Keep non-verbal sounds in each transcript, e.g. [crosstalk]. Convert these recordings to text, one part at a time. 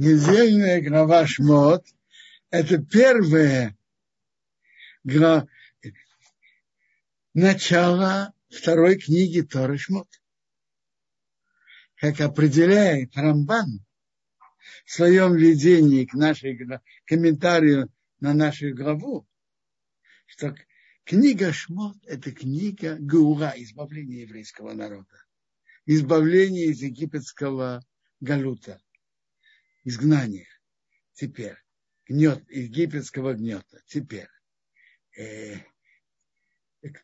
Недельная глава Шмот – это первое глава, начало второй книги Торы Шмот. Как определяет Рамбан в своем введении к нашей комментарию на нашу главу, что книга Шмот – это книга Гаура, избавления еврейского народа, избавление из египетского галута, изгнания. Теперь гнет, египетского гнета. Теперь э,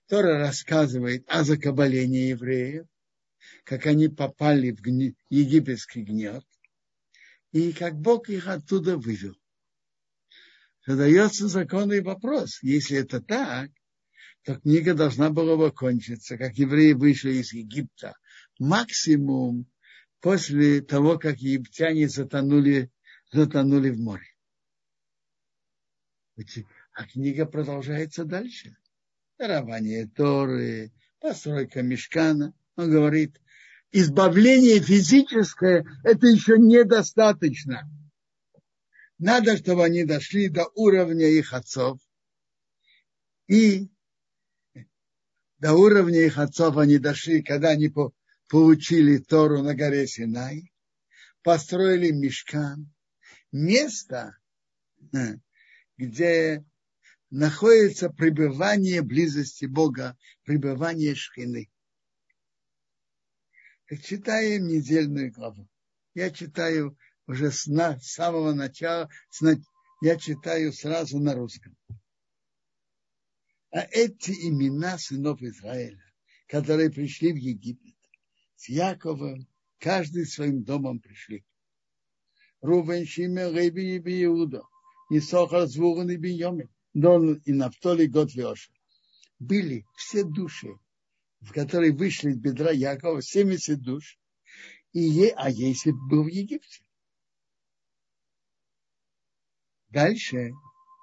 Тора рассказывает о закабалении евреев, как они попали в гне, египетский гнет, и как Бог их оттуда вывел. Задается законный вопрос. Если это так, то книга должна была бы кончиться, как евреи вышли из Египта. Максимум после того, как египтяне затонули, затонули в море. А книга продолжается дальше. Дарование Торы, постройка мешкана. Он говорит, избавление физическое – это еще недостаточно. Надо, чтобы они дошли до уровня их отцов. И до уровня их отцов они дошли, когда они получили Тору на горе Синай, построили мешкан, место, э, где находится пребывание близости Бога, пребывание Шхины. Как читаем недельную главу. Я читаю уже с, самого начала, я читаю сразу на русском. А эти имена сынов Израиля, которые пришли в Египет, с Яковом, каждый своим домом пришли. Рувен, Шиме, Реби и Иуда, Исохар, Звуран и Бийоми, Дон и Нафтоли, Год Веоша. Были все души, в которые вышли из бедра Якова, 70 душ, и е, а если был в Египте. Дальше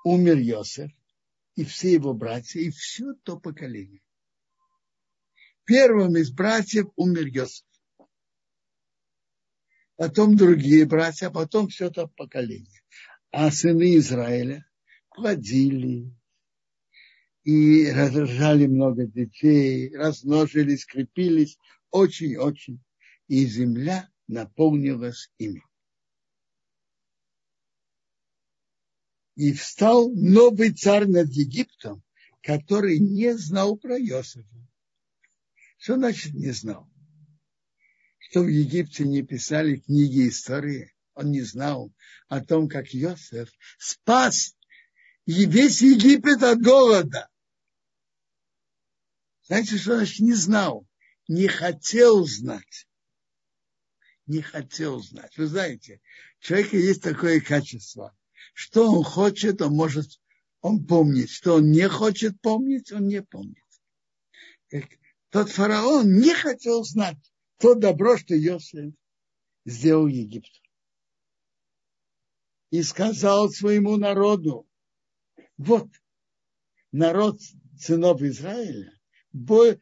умер Йосеф, и все его братья, и все то поколение. Первым из братьев умер Йосиф. Потом другие братья, потом все это поколение. А сыны Израиля плодили и рожали много детей, размножились, скрепились очень-очень. И земля наполнилась ими. И встал новый царь над Египтом, который не знал про Иосифа. Что значит не знал? Что в Египте не писали книги истории. Он не знал о том, как Иосиф спас весь Египет от голода. Знаете, что значит не знал? Не хотел знать. Не хотел знать. Вы знаете, у человека есть такое качество. Что он хочет, он может, он помнит. Что он не хочет помнить, он не помнит тот фараон не хотел знать то добро, что Иосиф сделал Египту. И сказал своему народу, вот народ сынов Израиля, бой...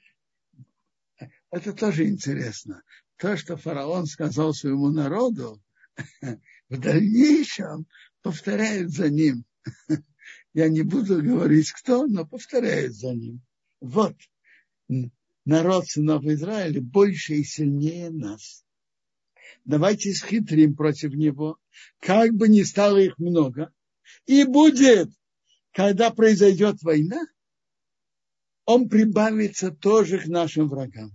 это тоже интересно. То, что фараон сказал своему народу, [laughs] в дальнейшем повторяют за ним. [laughs] Я не буду говорить, кто, но повторяют за ним. Вот, народ сынов Израиля больше и сильнее нас. Давайте схитрим против него, как бы ни стало их много. И будет, когда произойдет война, он прибавится тоже к нашим врагам.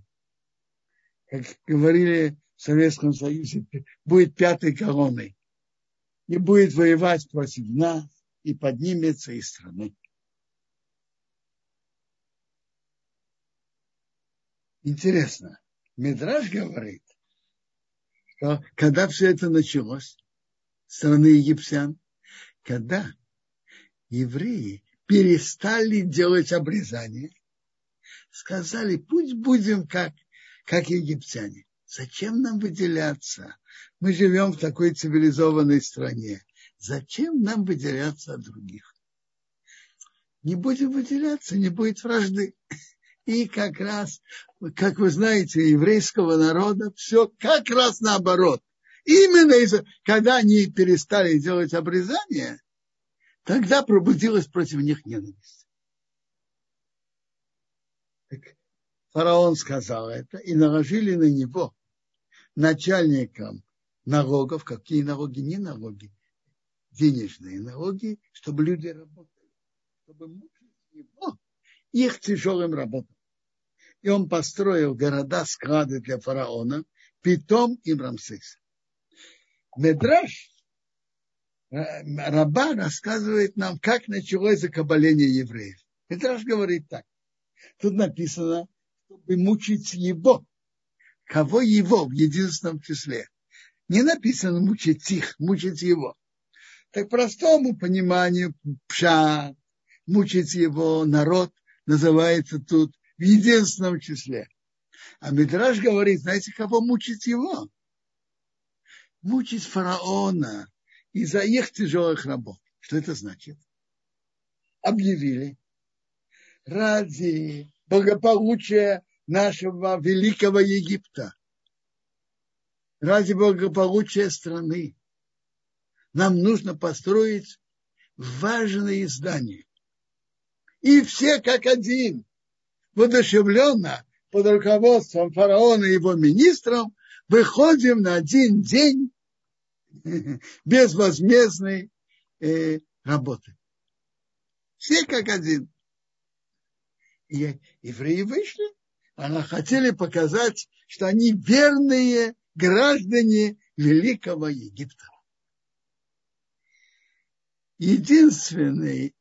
Как говорили в Советском Союзе, будет пятой колонной. И будет воевать против нас, и поднимется из страны. Интересно, Мидраж говорит, что когда все это началось, страны египтян, когда евреи перестали делать обрезание, сказали, пусть будем как, как египтяне. Зачем нам выделяться? Мы живем в такой цивилизованной стране. Зачем нам выделяться от других? Не будем выделяться, не будет вражды. И как раз, как вы знаете, еврейского народа все как раз наоборот. Именно из когда они перестали делать обрезание, тогда пробудилась против них ненависть. Так фараон сказал это, и наложили на него начальникам налогов, какие налоги, не налоги, денежные налоги, чтобы люди работали, чтобы мучить его их тяжелым работам. И он построил города, склады для фараона, Питом и Рамсес. Медраж э, раба рассказывает нам, как началось закабаление евреев. Медраж говорит так. Тут написано, чтобы мучить его. Кого его в единственном числе? Не написано мучить их, мучить его. Так простому пониманию пша, мучить его народ называется тут в единственном числе. А Мидраш говорит, знаете, кого мучить его? Мучить фараона из-за их тяжелых рабов. Что это значит? Объявили. Ради благополучия нашего великого Египта, ради благополучия страны, нам нужно построить важные здания. И все как один, воодушевленно, под руководством фараона и его министров, выходим на один день [laughs] безвозмездной э, работы. Все как один. И евреи вышли, она хотели показать, что они верные граждане Великого Египта. Единственный,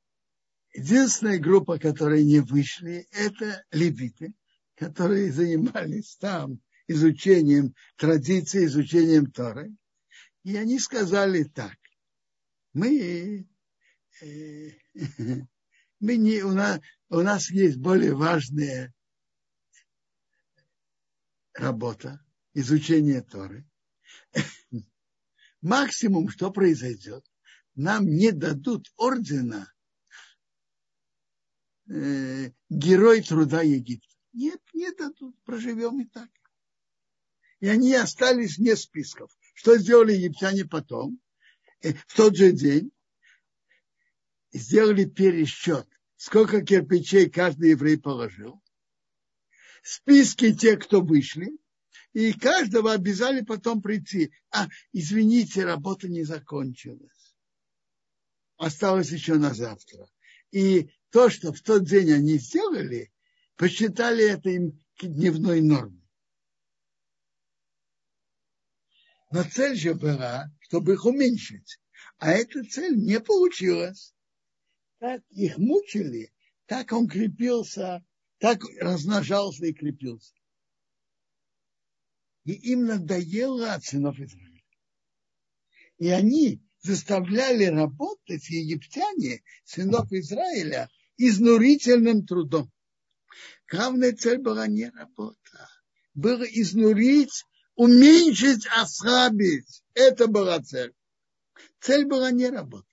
единственная группа, которая не вышли, это левиты, которые занимались там изучением традиции, изучением Торы. И они сказали так. Мы, э, [laughs] мы не, у, нас, у нас есть более важная работа, изучение Торы. [laughs] Максимум, что произойдет, нам не дадут ордена э, Герой труда Египта. Нет, не дадут, проживем и так. И они остались вне списков. Что сделали египтяне потом? Э, в тот же день сделали пересчет, сколько кирпичей каждый еврей положил. Списки тех, кто вышли, и каждого обязали потом прийти. А, извините, работа не закончилась. Осталось еще на завтра. И то, что в тот день они сделали, посчитали это им дневной нормой. Но цель же была, чтобы их уменьшить. А эта цель не получилась. Так их мучили, так он крепился, так размножался и крепился. И им надоело от сынов Израиля. И они заставляли работать египтяне, сынов Израиля, изнурительным трудом. Главная цель была не работа. Было изнурить, уменьшить, ослабить. Это была цель. Цель была не работа.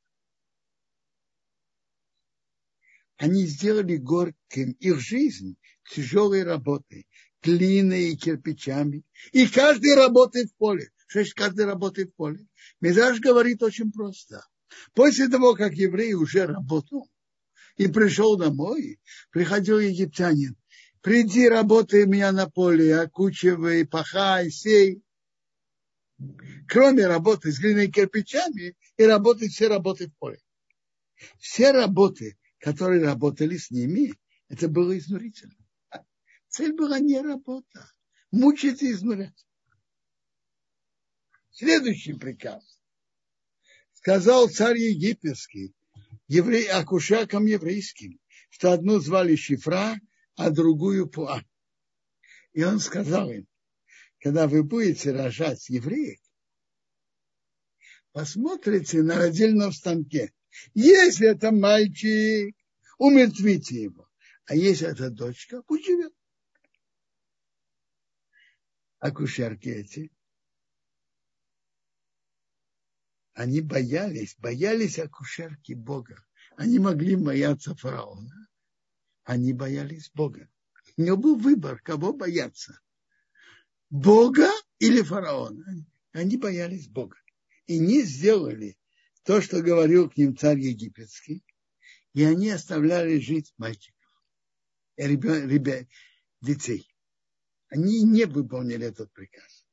Они сделали горьким их жизнь тяжелой работой, глиной и кирпичами. И каждый работает в поле. Значит каждый работает в поле? Мидраш говорит очень просто. После того, как еврей уже работал и пришел домой, приходил египтянин приди, работай у меня на поле, окучивай, пахай, сей. Кроме работы с глиной и кирпичами, и работать все работы в поле. Все работы, которые работали с ними, это было изнурительно. Цель была не работа, мучить и изнурять. Следующий приказ. Сказал царь египетский, еврей, акушакам еврейским, что одну звали Шифра, а другую Пуа. И он сказал им, когда вы будете рожать евреев, посмотрите на родильном станке. Если это мальчик, умертвите его. А если это дочка, пусть живет. Акушерки эти, они боялись, боялись акушерки Бога. Они могли бояться фараона, они боялись Бога. У него был выбор, кого бояться. Бога или фараона. Они боялись Бога. И не сделали то, что говорил к ним царь египетский. И они оставляли жить мальчиков, ребят, ребят, детей. Они не выполнили этот приказ.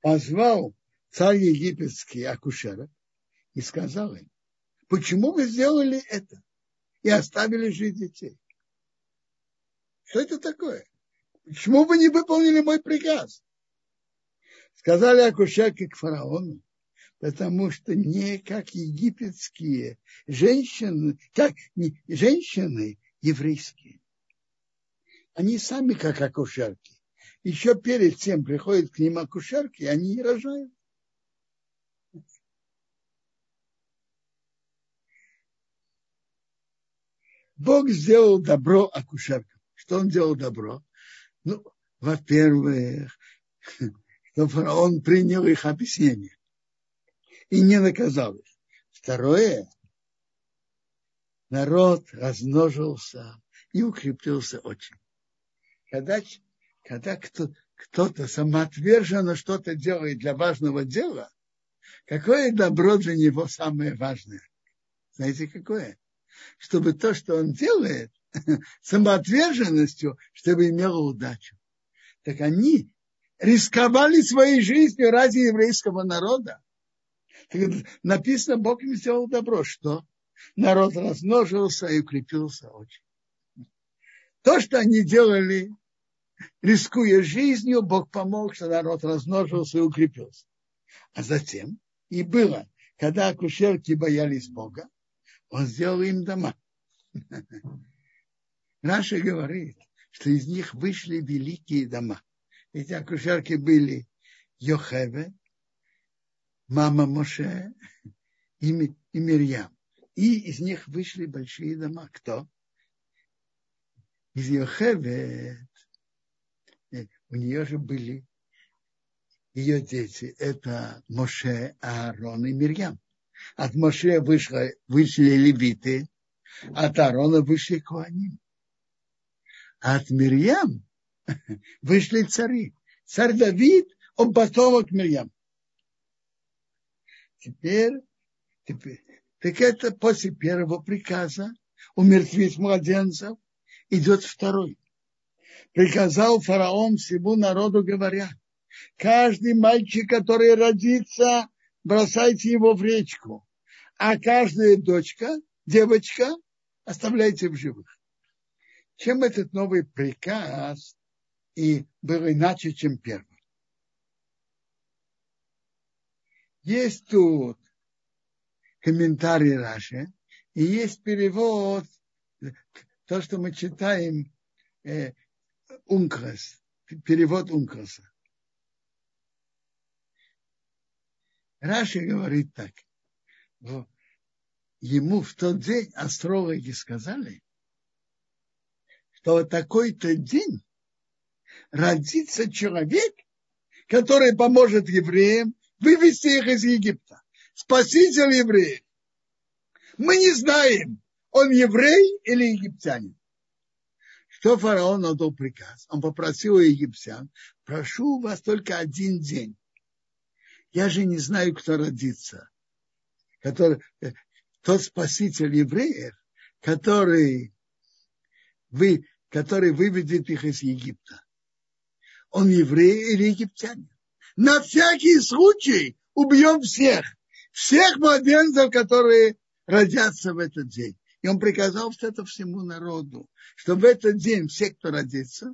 Позвал царь египетский акушеров и сказал им, почему вы сделали это и оставили жить детей? Что это такое? Почему вы не выполнили мой приказ? Сказали акушерки к фараону, потому что не как египетские женщины, как не, женщины еврейские. Они сами как акушерки. Еще перед тем приходят к ним акушерки, и они не рожают. Бог сделал добро акушеркам. Что он делал добро? Ну, во-первых, [laughs] что фараон принял их объяснение и не наказал их. Второе, народ размножился и укрепился очень. Когда, когда кто, кто-то самоотверженно что-то делает для важного дела, какое добро для него самое важное? Знаете, какое? Чтобы то, что он делает, [laughs] самоотверженностью, чтобы имело удачу. Так они рисковали своей жизнью ради еврейского народа. Написано, Бог им сделал добро. Что? Народ размножился и укрепился очень. То, что они делали, рискуя жизнью, Бог помог, что народ размножился и укрепился. А затем и было, когда акушерки боялись Бога, он сделал им дома. [laughs] Раша говорит, что из них вышли великие дома. Эти акушерки были Йохеве, мама Моше и, Мирьям. И из них вышли большие дома. Кто? Из Йохеве у нее же были ее дети. Это Моше, Аарон и Мирьям. От Моше вышло, вышли левиты, от Аарона вышли Куаним. А от Мирьям [laughs] вышли цари. Царь Давид, он потомок Мирьям. Теперь, теперь, так это после первого приказа умертвить младенцев, идет второй. Приказал фараон всему народу, говоря, каждый мальчик, который родится, бросайте его в речку, а каждая дочка, девочка, оставляйте в живых. Чем этот новый приказ и был иначе, чем первый? Есть тут комментарий Раши, и есть перевод, то, что мы читаем, э, Ункрас, перевод Ункраса. Раши говорит так. Ему в тот день астрологи сказали, что в такой-то день родится человек, который поможет евреям вывести их из Египта. Спаситель евреев. Мы не знаем, он еврей или египтянин. Что фараон отдал приказ? Он попросил у египтян, прошу вас только один день. Я же не знаю, кто родится. Который, э, тот спаситель евреев, который вы который выведет их из Египта. Он еврей или египтянин. На всякий случай убьем всех. Всех младенцев, которые родятся в этот день. И он приказал это всему народу, что в этот день все, кто родится,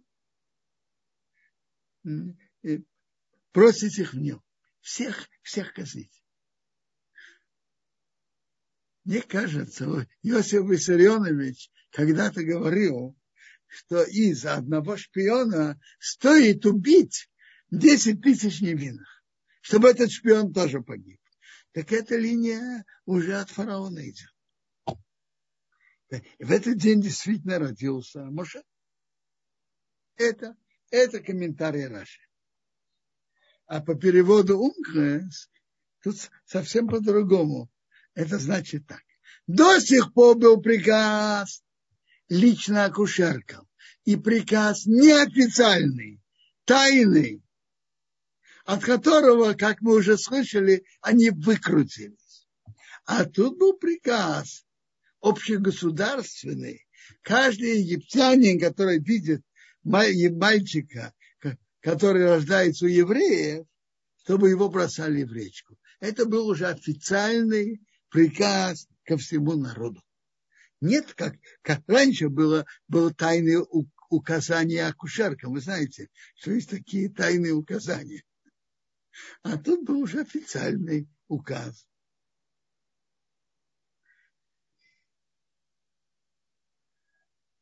бросить их в нем. Всех, всех казнить. Мне кажется, Иосиф Виссарионович когда-то говорил, что из одного шпиона стоит убить 10 тысяч невинных, чтобы этот шпион тоже погиб. Так эта линия уже от фараона идет. В этот день действительно родился Моше. Это, это комментарий Раши. А по переводу Умкрес тут совсем по-другому. Это значит так. До сих пор был приказ лично акушеркам. И приказ неофициальный, тайный. от которого, как мы уже слышали, они выкрутились. А тут был приказ общегосударственный. Каждый египтянин, который видит мальчика, который рождается у евреев, чтобы его бросали в речку. Это был уже официальный приказ ко всему народу. Нет, как, как раньше было, было тайное указание акушеркам. Вы знаете, что есть такие тайные указания. А тут был уже официальный указ.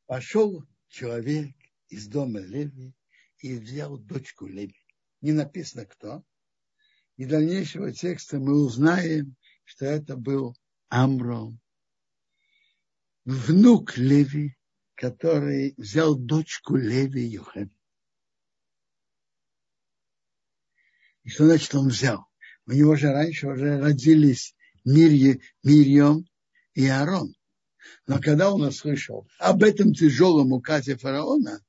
Пошел человек из дома Леви и взял дочку Леви. Не написано кто. И дальнейшего текста мы узнаем, что это был Амром, внук Леви, который взял дочку Леви Юхем. И что значит он взял? У него же раньше уже родились Мирье, Мирьем и Аарон. Но когда он услышал об этом тяжелом указе фараона,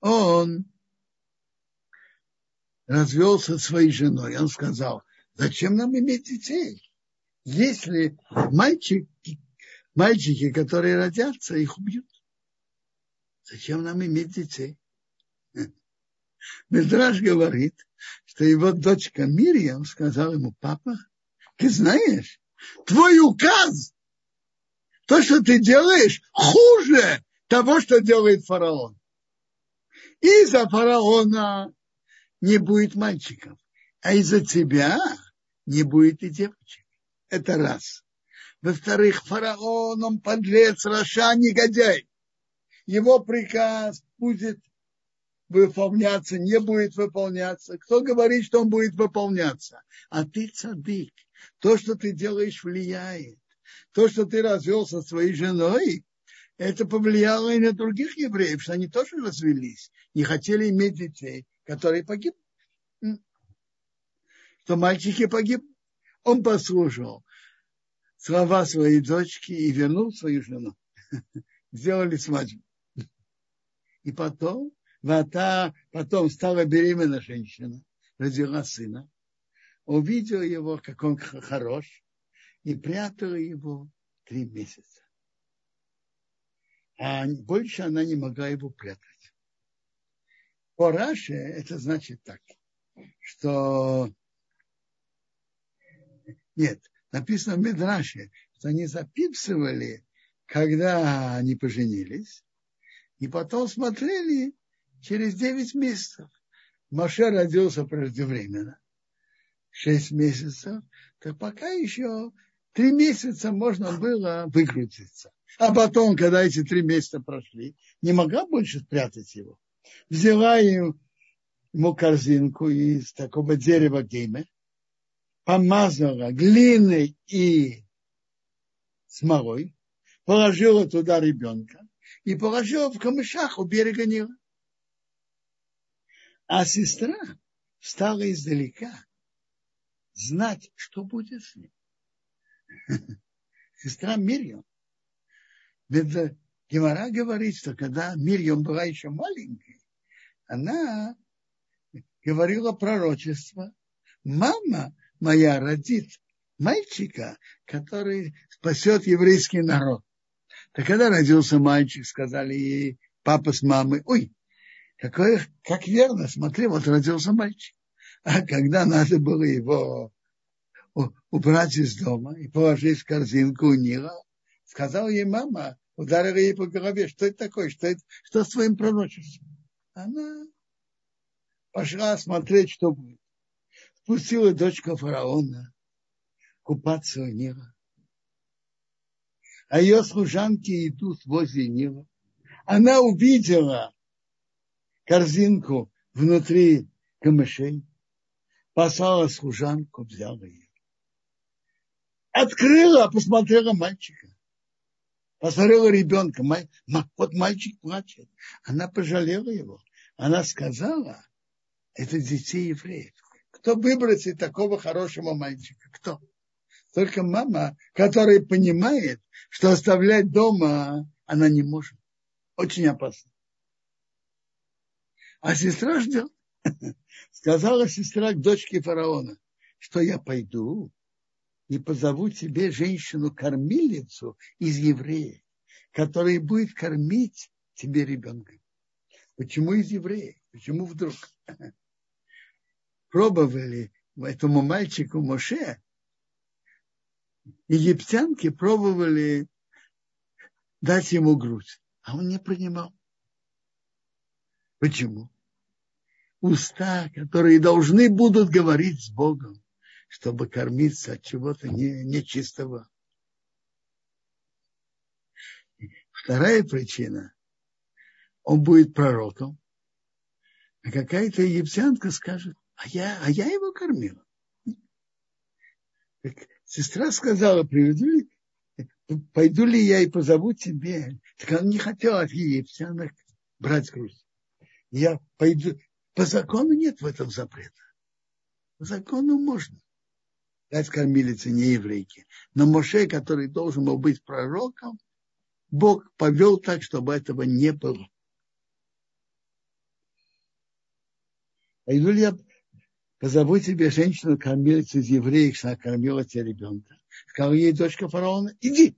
он развелся своей женой. Он сказал, зачем нам иметь детей? Если мальчики, мальчики, которые родятся, их убьют. Зачем нам иметь детей? Медраж говорит, что его дочка Мирьям сказала ему, папа, ты знаешь, твой указ, то, что ты делаешь, хуже того, что делает фараон. Из-за фараона не будет мальчиков, а из-за тебя не будет и девочек. Это раз. Во-вторых, фараон, он подлец, Раша, негодяй. Его приказ будет выполняться, не будет выполняться. Кто говорит, что он будет выполняться? А ты цадык. То, что ты делаешь, влияет. То, что ты развелся со своей женой, это повлияло и на других евреев, что они тоже развелись, не хотели иметь детей, которые погибли. Что мальчики погибли. Он послушал слова своей дочки и вернул свою жену. [laughs] Сделали свадьбу. И потом, вата, потом стала беременна женщина, родила сына, увидела его, как он хорош, и прятала его три месяца. А больше она не могла его прятать. По Раше это значит так, что нет, написано в Медраше, что они записывали, когда они поженились, и потом смотрели через 9 месяцев. Маше родился преждевременно. 6 месяцев, то пока еще 3 месяца можно было выкрутиться. А потом, когда эти три месяца прошли, не могла больше спрятать его. Взяла ему корзинку из такого дерева гейме, помазала глиной и смолой, положила туда ребенка и положила в камышах у берега Нила. А сестра стала издалека знать, что будет с ним. [laughs] Сестра Мирьям. Ведь Гемора говорит, что когда Мирьям была еще маленькой, она говорила пророчество. Мама моя родит мальчика, который спасет еврейский народ. Так когда родился мальчик, сказали ей папа с мамой, ой, какой, как верно, смотри, вот родился мальчик. А когда надо было его убрать из дома и положить в корзинку у Нила, сказала ей мама, ударила ей по голове, что это такое, что, это, что с твоим пророчеством. Она пошла смотреть, что будет спустила дочка фараона купаться в Нила. А ее служанки идут возле Нила. Она увидела корзинку внутри камышей, послала служанку, взяла ее. Открыла, посмотрела мальчика. Посмотрела ребенка. Вот мальчик плачет. Она пожалела его. Она сказала, это детей евреев. Кто выбросит такого хорошего мальчика? Кто? Только мама, которая понимает, что оставлять дома она не может. Очень опасно. А сестра ждет. [laughs] Сказала сестра к дочке фараона, что я пойду и позову тебе женщину-кормилицу из евреев, которая будет кормить тебе ребенка. Почему из евреев? Почему вдруг? [laughs] Пробовали этому мальчику Моше, египтянки пробовали дать ему грудь, а он не принимал. Почему? Уста, которые должны будут говорить с Богом, чтобы кормиться от чего-то нечистого. Вторая причина. Он будет пророком, а какая-то египтянка скажет, а я, а я его кормила. Так сестра сказала, приведу ли, пойду ли я и позову тебе. Так она не хотела от египтянок брать груз. Я пойду. По закону нет в этом запрета. По закону можно дать кормилице не еврейки. Но Моше, который должен был быть пророком, Бог повел так, чтобы этого не было. Пойду ли я позову тебе женщину-кормилицу из евреев, что она кормила тебе ребенка. Сказала ей дочка фараона, иди.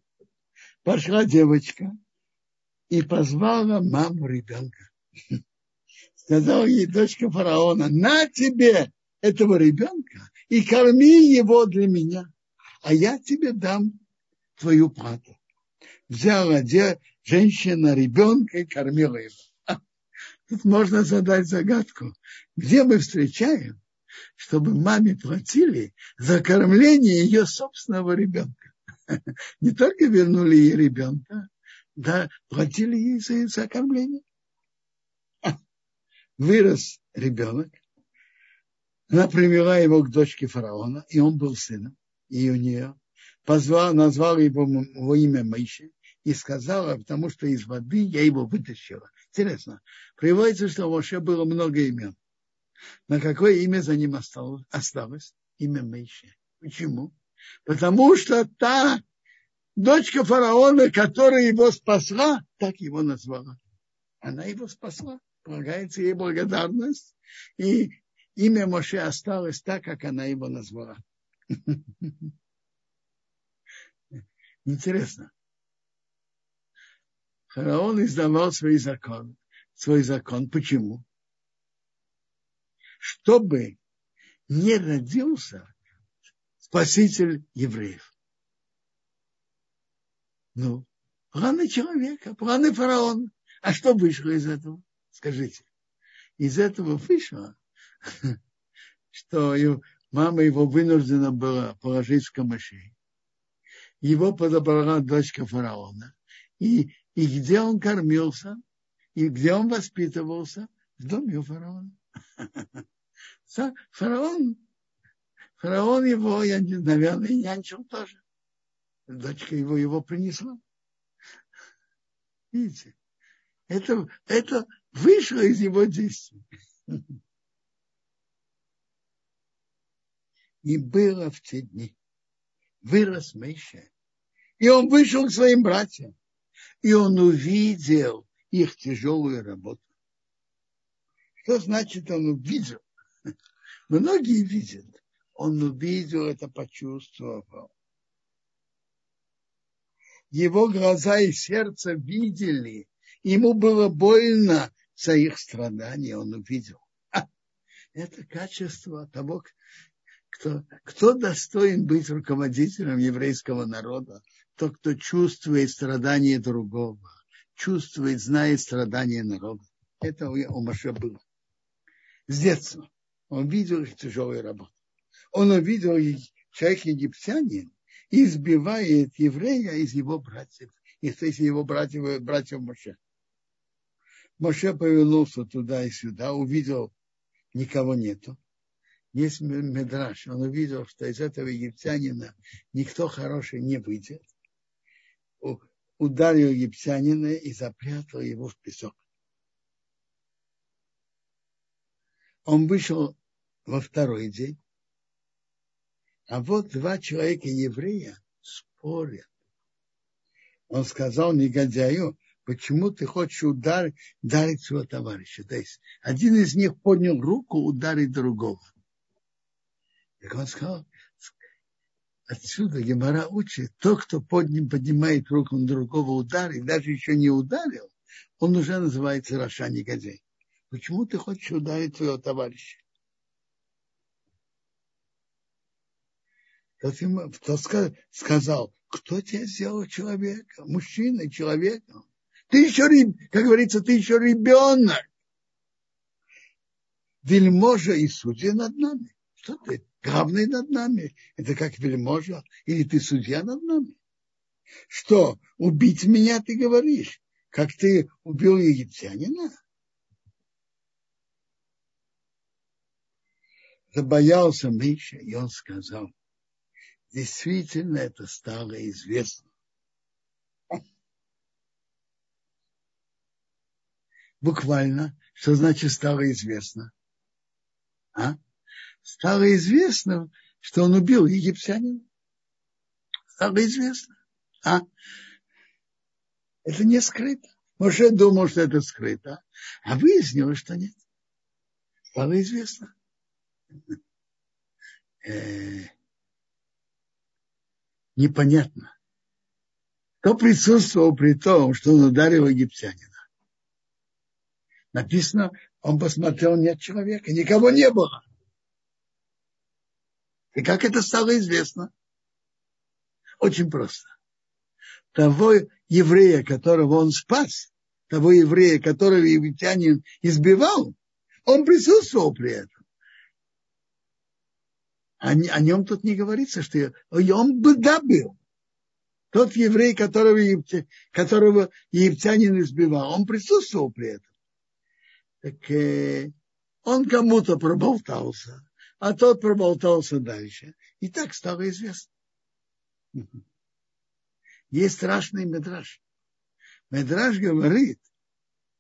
Пошла девочка и позвала маму ребенка. [laughs] Сказала ей дочка фараона, на тебе этого ребенка и корми его для меня, а я тебе дам твою плату. Взяла женщина ребенка и кормила его. [laughs] Тут можно задать загадку, где мы встречаем чтобы маме платили за кормление ее собственного ребенка. [laughs] Не только вернули ей ребенка, да платили ей за, за кормление. [laughs] Вырос ребенок, она привела его к дочке фараона, и он был сыном, и у нее позвал, назвал его во имя Моисhe и сказала, потому что из воды я его вытащила. Интересно, приводится, что у Моше было много имен. На какое имя за ним осталось? осталось? Имя Мейше. Почему? Потому что та дочка фараона, которая его спасла, так его назвала. Она его спасла. Полагается ей благодарность. И имя Моше осталось так, как она его назвала. Интересно. Фараон издавал свой закон. Свой закон. Почему? чтобы не родился спаситель евреев. Ну, планы человека, планы фараона. А что вышло из этого? Скажите. Из этого вышло, [laughs] что мама его вынуждена была положить в камышей. Его подобрала дочка фараона. И, и где он кормился, и где он воспитывался? В доме у фараона. [laughs] Фараон, фараон его, я, наверное, нянчил тоже. Дочка его его принесла. Видите, это, это вышло из его действий. [laughs] И было в те дни. Вырос Мейша. И он вышел к своим братьям. И он увидел их тяжелую работу. Что значит он увидел? [laughs] Многие видят. Он увидел это, почувствовал. Его глаза и сердце видели. Ему было больно за их страдания. Он увидел. Это качество того, кто, кто достоин быть руководителем еврейского народа. Тот, кто чувствует страдания другого, чувствует, знает страдания народа. Это у Маше было с детства. Он видел их тяжелую работу. Он увидел человек египтянин избивает еврея из его братьев, из его братьев, братьев Моше. Моше повернулся туда и сюда, увидел, никого нету. Есть медраж, он увидел, что из этого египтянина никто хороший не выйдет. Ударил египтянина и запрятал его в песок. Он вышел во второй день, а вот два человека еврея спорят. Он сказал негодяю, почему ты хочешь ударить, ударить своего товарища? То есть один из них поднял руку ударить другого. Так он сказал, отсюда Гемора учит, тот, кто подним, поднимает руку на другого ударит, даже еще не ударил, он уже называется Раша негодяй. Почему ты хочешь ударить своего товарища? Тот, ему, сказал, кто тебя сделал человека? Мужчиной, человеком. Ты еще, как говорится, ты еще ребенок. Вельможа и судья над нами. Что ты? Главный над нами. Это как вельможа? Или ты судья над нами? Что, убить меня ты говоришь? Как ты убил египтянина? Забоялся Миша, и он сказал, действительно это стало известно. Буквально, что значит стало известно? А? Стало известно, что он убил египтянина. Стало известно. А? Это не скрыто. Моше думал, что это скрыто, а выяснилось, что нет. Стало известно. Э, непонятно. Кто присутствовал при том, что он ударил египтянина? Написано, он посмотрел, нет человека, никого не было. И как это стало известно? Очень просто. Того еврея, которого он спас, того еврея, которого египтянин избивал, он присутствовал при этом. О, о нем тут не говорится, что он бы да был. Тот еврей, которого, египтя, которого египтянин избивал, он присутствовал при этом. Так э, он кому-то проболтался, а тот проболтался дальше. И так стало известно. [laughs] Есть страшный медраж. Медраж говорит,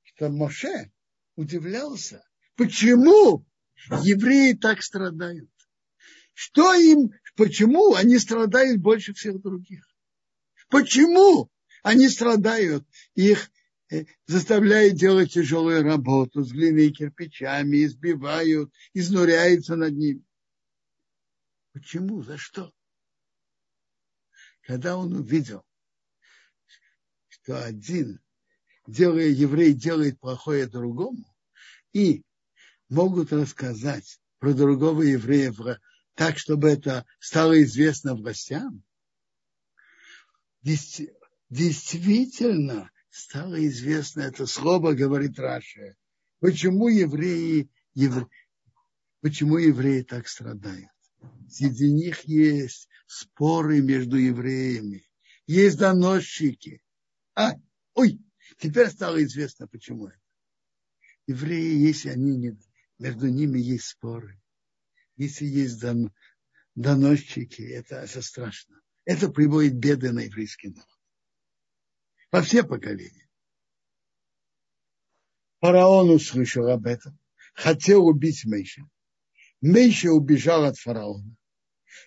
что Моше удивлялся, почему евреи так страдают. Что им, почему они страдают больше всех других? Почему они страдают? Их заставляют делать тяжелую работу с глиной и кирпичами, избивают, изнуряются над ним. Почему? За что? Когда он увидел, что один, делая еврей, делает плохое другому, и могут рассказать про другого еврея так, чтобы это стало известно властям, действительно стало известно это слово, говорит Раша. Почему евреи, евре... почему евреи так страдают? Среди них есть споры между евреями, есть доносчики. А, ой, теперь стало известно, почему это. Евреи, если они не, между ними есть споры, если есть дон, доносчики, это, это страшно. Это приводит беды на еврейский народ. Во все поколения. Фараон услышал об этом, хотел убить Мейша. Мейша убежал от фараона.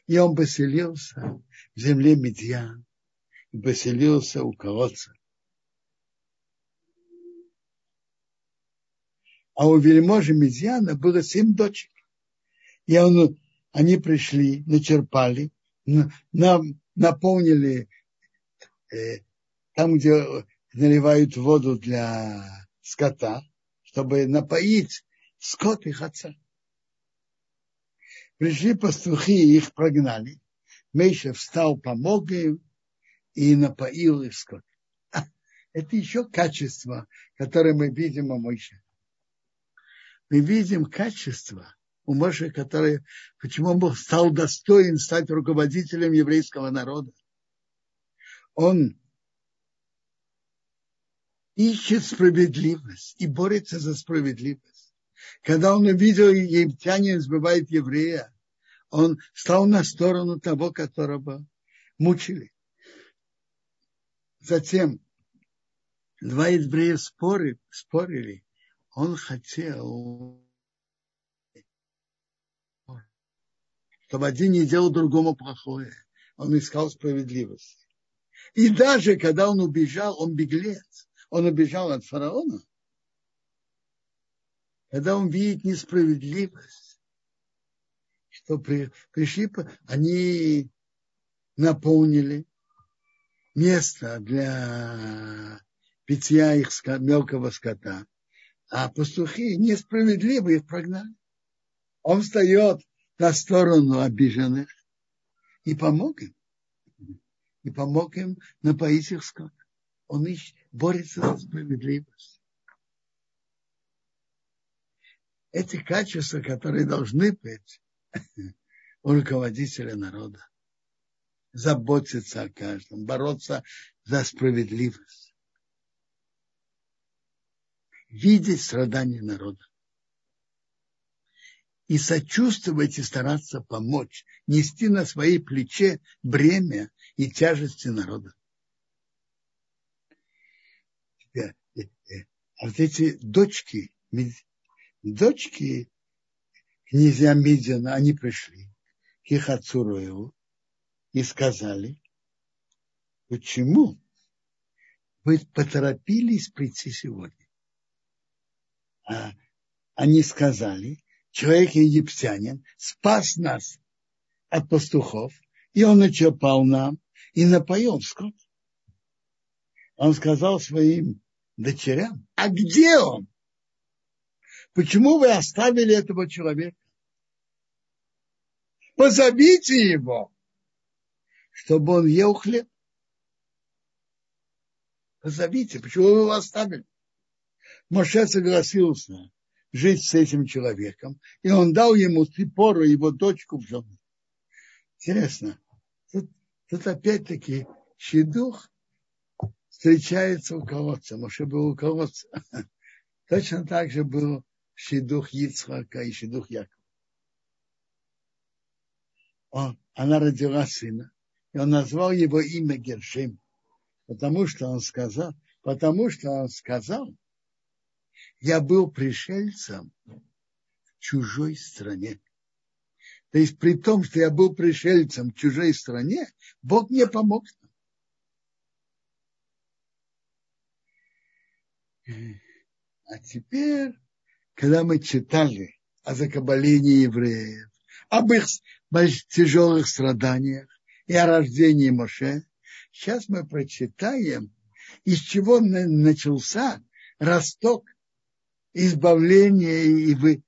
И он поселился в земле Медьян. И поселился у колодца. А у вельможи Медьяна было семь дочек. И он, они пришли, начерпали, на, наполнили э, там, где наливают воду для скота, чтобы напоить скот их отца. Пришли пастухи и их прогнали. Мейша встал, помог им и напоил их скот. Это еще качество, которое мы видим у Мойше. Мы видим качество, у Моше, который, почему он стал достоин стать руководителем еврейского народа. Он ищет справедливость и борется за справедливость. Когда он увидел, египтянин сбивает еврея, он стал на сторону того, которого мучили. Затем два еврея спорили, спорили. Он хотел чтобы один не делал другому плохое. Он искал справедливость. И даже когда он убежал, он беглец. Он убежал от фараона, когда он видит несправедливость, что при, пришли, они наполнили место для питья их мелкого скота, а пастухи несправедливо их прогнали. Он встает на сторону обиженных и помог им. И помог им напоить их скот. Он ищет, борется за справедливость. Эти качества, которые должны быть [laughs] у руководителя народа. Заботиться о каждом, бороться за справедливость. Видеть страдания народа и сочувствовать и стараться помочь, нести на своей плече бремя и тяжести народа. А вот эти дочки, дочки князья Мидиана, они пришли к их отцу Роеву и сказали, почему вы поторопились прийти сегодня. А они сказали, человек египтянин спас нас от пастухов, и он начерпал нам и напоил скот. Он сказал своим дочерям, а где он? Почему вы оставили этого человека? Позовите его, чтобы он ел хлеб. Позовите, почему вы его оставили? Моше согласился жить с этим человеком, и он дал ему Ципору, его дочку в жену. Интересно, тут, тут опять-таки щедух встречается у колодца. Моше был у колодца. [laughs] Точно так же был щедух Ицхака и щедух Якова. Он, она родила сына, и он назвал его имя Гершим, потому что он сказал, потому что он сказал, я был пришельцем в чужой стране. То есть при том, что я был пришельцем в чужой стране, Бог мне помог. А теперь, когда мы читали о закабалении евреев, об их тяжелых страданиях и о рождении Моше, сейчас мы прочитаем, из чего начался росток избавления и, вы,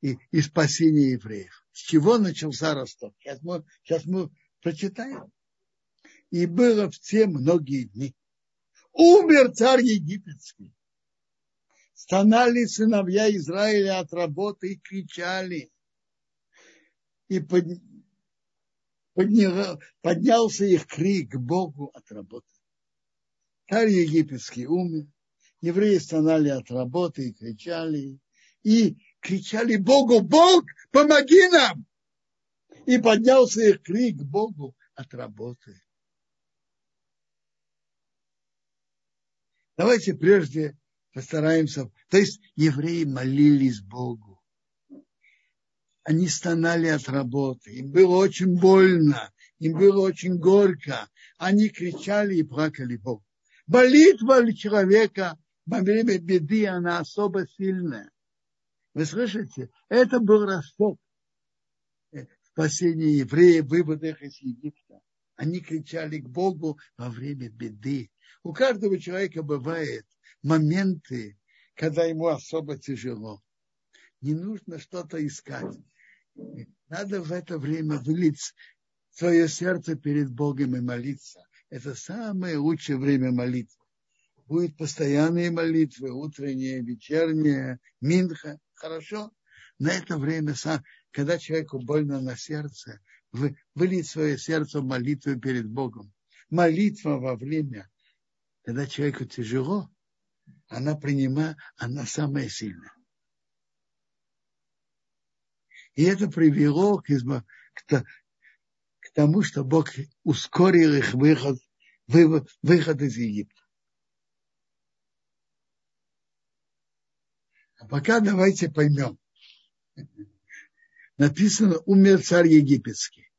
и, и спасения евреев. С чего начался росток? Сейчас мы, сейчас мы прочитаем. И было в те многие дни. Умер царь египетский. Стонали сыновья Израиля от работы и кричали. И под, поднял, поднялся их крик к Богу от работы. Царь египетский умер евреи стонали от работы и кричали, и кричали Богу, Бог, помоги нам! И поднялся их крик Богу от работы. Давайте прежде постараемся. То есть евреи молились Богу. Они стонали от работы. Им было очень больно. Им было очень горько. Они кричали и плакали Богу. Молитва человека во время беды она особо сильная. Вы слышите? Это был росток спасения евреев, вывода их из Египта. Они кричали к Богу во время беды. У каждого человека бывает моменты, когда ему особо тяжело. Не нужно что-то искать. Надо в это время вылить свое сердце перед Богом и молиться. Это самое лучшее время молитвы будет постоянные молитвы, утренние, вечерние, минха, хорошо. На это время, когда человеку больно на сердце, вылить свое сердце в молитву перед Богом. Молитва во время, когда человеку тяжело, она принимает, она самая сильная. И это привело к, к, к тому, что Бог ускорил их выход, выход, выход из Египта. А пока давайте поймем. Написано, умер царь египетский.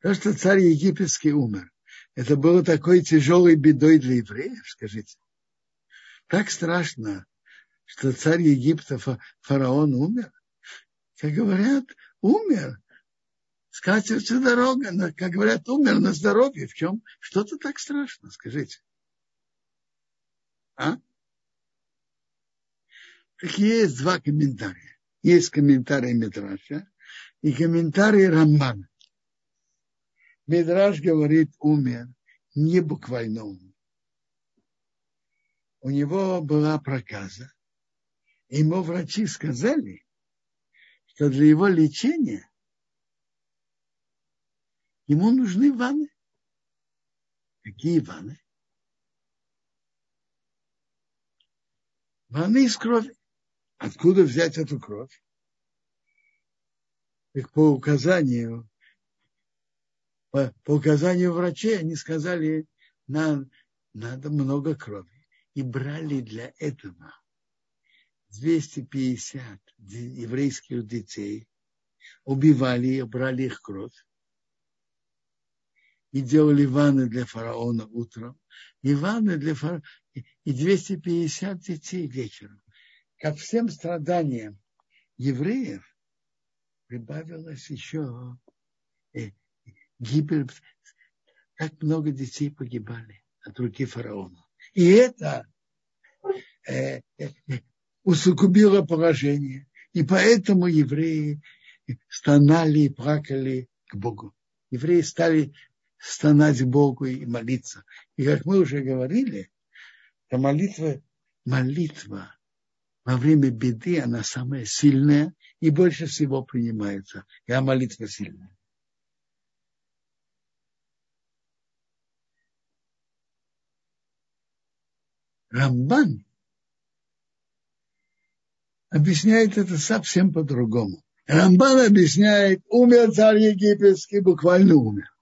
То, что царь египетский умер, это было такой тяжелой бедой для евреев, скажите. Так страшно, что царь Египта, фараон, умер. Как говорят, умер. Скатертью дорога, но, как говорят, умер на здоровье. В чем? Что-то так страшно, скажите. А? Так есть два комментария. Есть комментарий Медраша и комментарий Рамбана. Медраж говорит, умер, не буквально умер. У него была проказа. Ему врачи сказали, что для его лечения ему нужны ванны. Какие ванны? Ванны из крови. Откуда взять эту кровь? Так по указанию, по, по указанию врачей они сказали, нам надо много крови. И брали для этого 250 еврейских детей, убивали и брали их кровь. И делали ванны для фараона утром, и ванны для фараона, и 250 детей вечером. Ко всем страданиям евреев прибавилось еще э, гибель, как много детей погибали от руки фараона. И это э, э, усугубило положение. И поэтому евреи стонали и плакали к Богу. Евреи стали стонать Богу и молиться. И как мы уже говорили, то молитва, молитва во время беды, она самая сильная и больше всего принимается. И молитва сильная. Рамбан объясняет это совсем по-другому. Рамбан объясняет, умер царь египетский, буквально умер.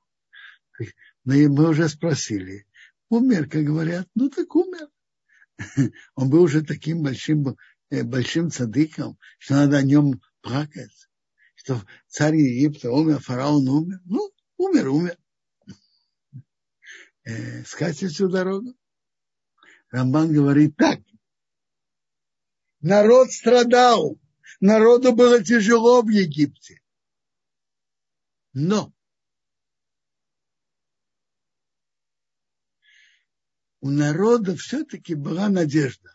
Но мы уже спросили, умер, как говорят, ну так умер. [laughs] Он был уже таким большим, э, большим цадыком, что надо о нем плакать. Что царь Египта умер, фараон умер. Ну, умер, умер. Э, скатертью дорогу. Рамбан говорит так. Народ страдал. Народу было тяжело в Египте. Но у народа все-таки была надежда.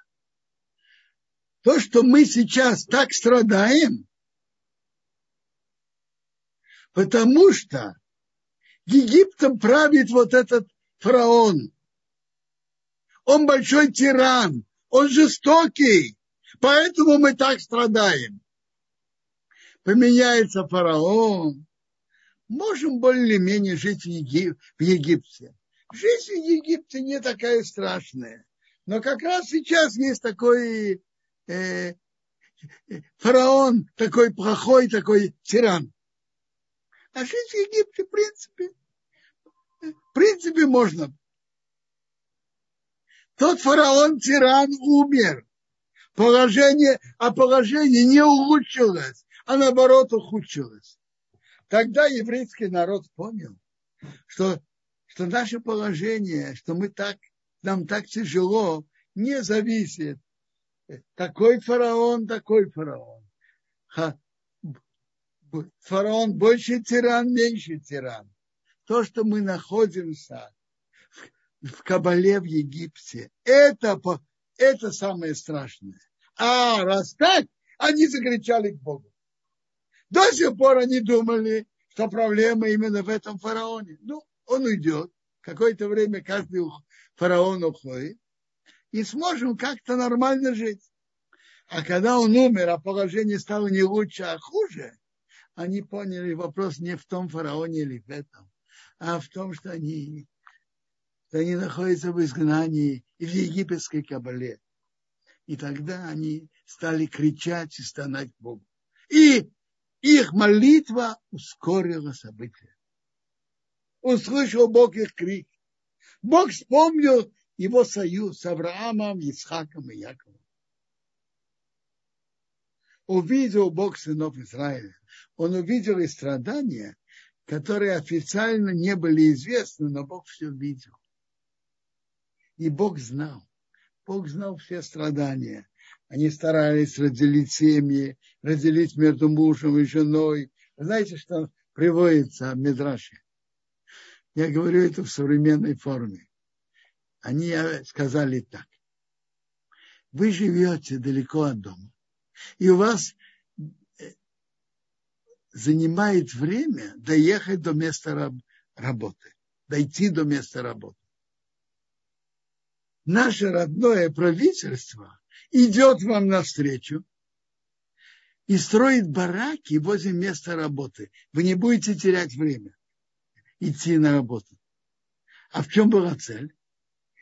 То, что мы сейчас так страдаем, потому что Египтом правит вот этот фараон. Он большой тиран, он жестокий, поэтому мы так страдаем. Поменяется фараон, можем более-менее жить в, Егип- в Египте. Жизнь в Египте не такая страшная. Но как раз сейчас есть такой э, фараон, такой плохой, такой тиран. А жить в Египте, в принципе, в принципе, можно. Тот фараон-тиран умер. Положение, а положение не улучшилось, а наоборот ухудшилось. Тогда еврейский народ понял, что что наше положение, что мы так, нам так тяжело, не зависит. Такой фараон, такой фараон. Ха, фараон больше тиран, меньше тиран. То, что мы находимся в, Кабале в Египте, это, это самое страшное. А раз так, они закричали к Богу. До сих пор они думали, что проблема именно в этом фараоне. Ну, он уйдет, какое-то время каждый фараон уходит, и сможем как-то нормально жить. А когда он умер, а положение стало не лучше, а хуже, они поняли, вопрос не в том фараоне или в этом, а в том, что они, что они находятся в изгнании и в египетской кабале. И тогда они стали кричать и стонать Богу. И их молитва ускорила события услышал Бог их крик. Бог вспомнил его союз с Авраамом, Исхаком и Яковом. Увидел Бог сынов Израиля. Он увидел и страдания, которые официально не были известны, но Бог все видел. И Бог знал, Бог знал все страдания. Они старались разделить семьи, разделить между мужем и женой. знаете, что приводится в Медраше? Я говорю это в современной форме. Они сказали так. Вы живете далеко от дома, и у вас э, занимает время доехать до места работы, дойти до места работы. Наше родное правительство идет вам навстречу и строит бараки возле места работы. Вы не будете терять время идти на работу. А в чем была цель?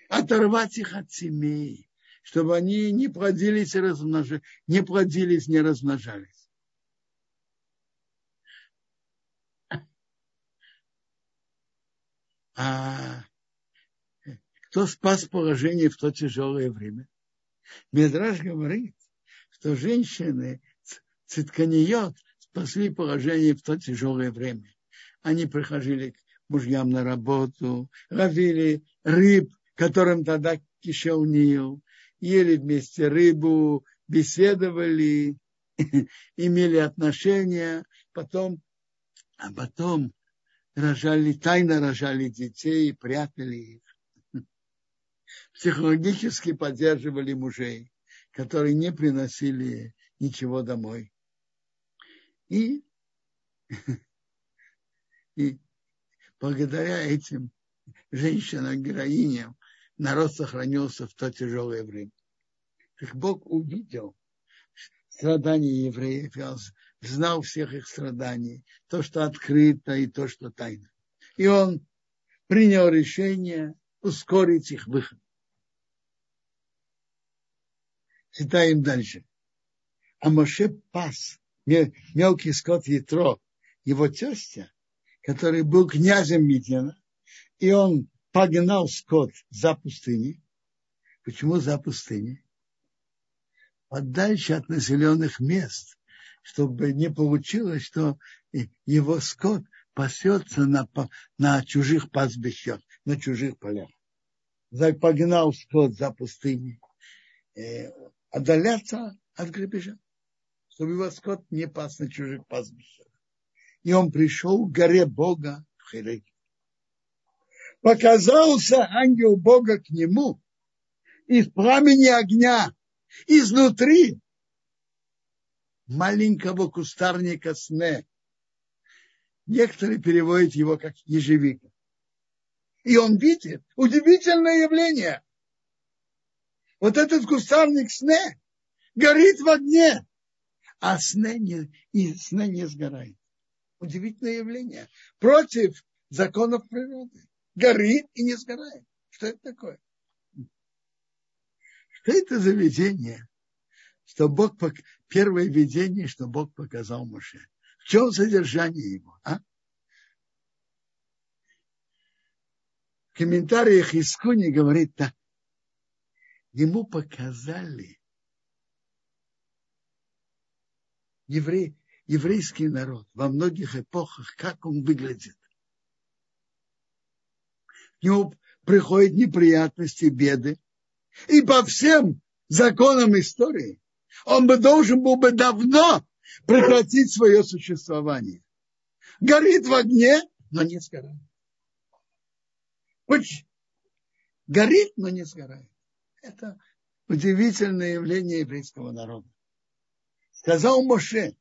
Оторвать их от семей, чтобы они не плодились и размножались, не плодились, не размножались. А кто спас положение в то тяжелое время? Медраж говорит, что женщины цитканиот спасли положение в то тяжелое время. Они приходили к мужьям на работу, ловили рыб, которым тогда кишел Нил, ели вместе рыбу, беседовали, [laughs] имели отношения, потом, а потом рожали, тайно рожали детей и прятали их. Психологически поддерживали мужей, которые не приносили ничего домой. И, [laughs] и благодаря этим женщинам-героиням народ сохранился в то тяжелое время. Так Бог увидел страдания евреев, знал всех их страданий, то, что открыто и то, что тайно. И он принял решение ускорить их выход. Читаем дальше. А Моше пас мелкий скот Ятро, его тестя, который был князем Мидьяна, и он погнал скот за пустыни. Почему за пустыни? Подальше от населенных мест, чтобы не получилось, что его скот пасется на, на чужих пастбищах, на чужих полях. Погнал скот за пустыни, э, отдаляться от грабежа, чтобы его скот не пас на чужих пастбищах. И он пришел к горе Бога в Хереке показался ангел Бога к нему из пламени огня, изнутри маленького кустарника сне. Некоторые переводят его как ежевика. И он видит удивительное явление. Вот этот кустарник сне горит в огне, а сне не, и сне не сгорает. Удивительное явление. Против законов природы горит и не сгорает. Что это такое? Что это за видение? Что Бог, первое видение, что Бог показал Моше. В чем содержание его? А? В комментариях Искуни говорит так. Ему показали еврей, еврейский народ во многих эпохах, как он выглядит нему приходят неприятности, беды. И по всем законам истории он бы должен был бы давно прекратить свое существование. Горит в огне, но не сгорает. Горит, но не сгорает. Это удивительное явление еврейского народа. Сказал Моше,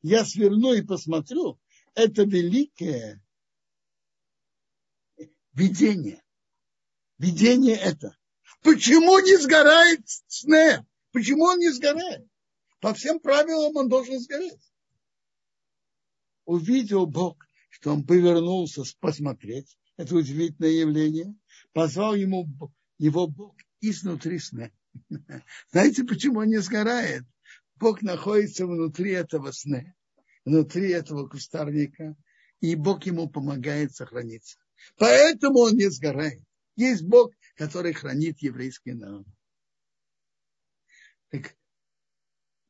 я сверну и посмотрю, это великое видение. Видение это. Почему не сгорает сне? Почему он не сгорает? По всем правилам он должен сгореть. Увидел Бог, что он повернулся посмотреть. Это удивительное явление. Позвал ему его Бог изнутри сна. [laughs] Знаете, почему он не сгорает? Бог находится внутри этого сна, внутри этого кустарника, и Бог ему помогает сохраниться. Поэтому он не сгорает. Есть Бог, который хранит еврейский народ. Так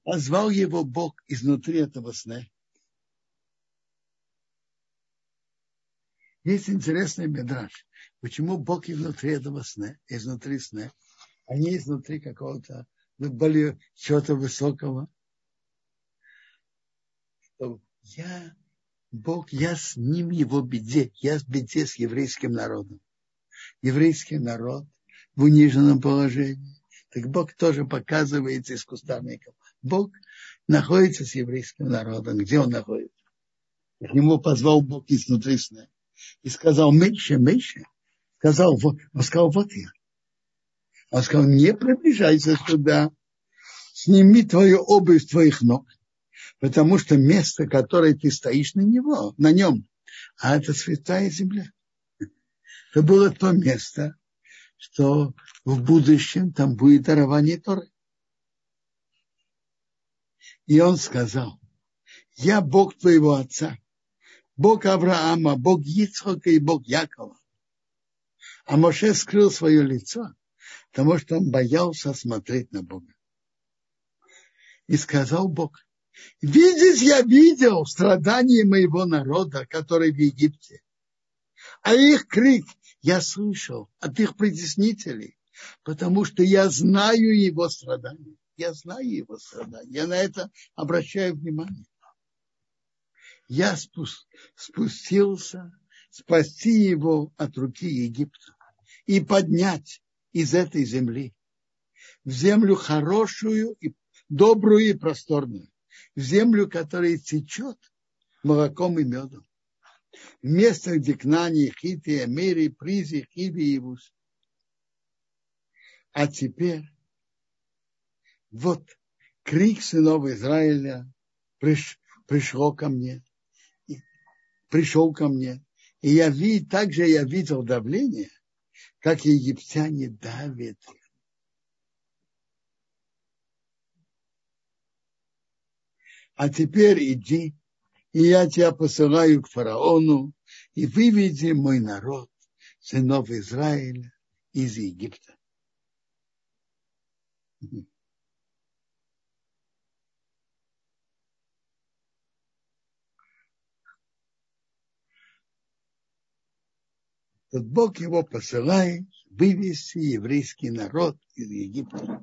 позвал его Бог изнутри этого сна. Есть интересный медраж. Почему Бог изнутри этого сна, изнутри сна? Они изнутри какого-то более чего-то высокого. Я, Бог, я с ним его беде. Я в беде с еврейским народом. Еврейский народ в униженном положении. Так Бог тоже показывается из кустарников. Бог находится с еврейским народом. Где он находится? К нему позвал Бог изнутри сна. И сказал, Мейше, Мейше. Сказал, вот, он сказал, вот я. Он сказал, не приближайся сюда. Сними твою обувь с твоих ног. Потому что место, которое ты стоишь на него, на нем, а это святая земля. Это было то место, что в будущем там будет дарование Торы. И он сказал, я Бог твоего отца, Бог Авраама, Бог Ицхока и Бог Якова. А Моше скрыл свое лицо, потому что он боялся смотреть на Бога. И сказал Бог, видеть я видел страдания моего народа, который в Египте, а их крик я слышал от их притеснителей, потому что я знаю его страдания. Я знаю его страдания. Я на это обращаю внимание. Я спустился спасти его от руки Египта и поднять из этой земли в землю хорошую, и добрую и просторную, в землю, которая течет молоком и медом. В местах, где Кнани, Хити, Эмери, Призи, Хиви и Вус. А теперь вот крик сынов Израиля приш, пришел ко мне, пришел ко мне, и я вид, также я видел давление, как египтяне давят. А теперь иди, и я тебя посылаю к фараону, и выведи мой народ, сынов Израиля, из Египта. Тот Бог его посылает вывести еврейский народ из Египта.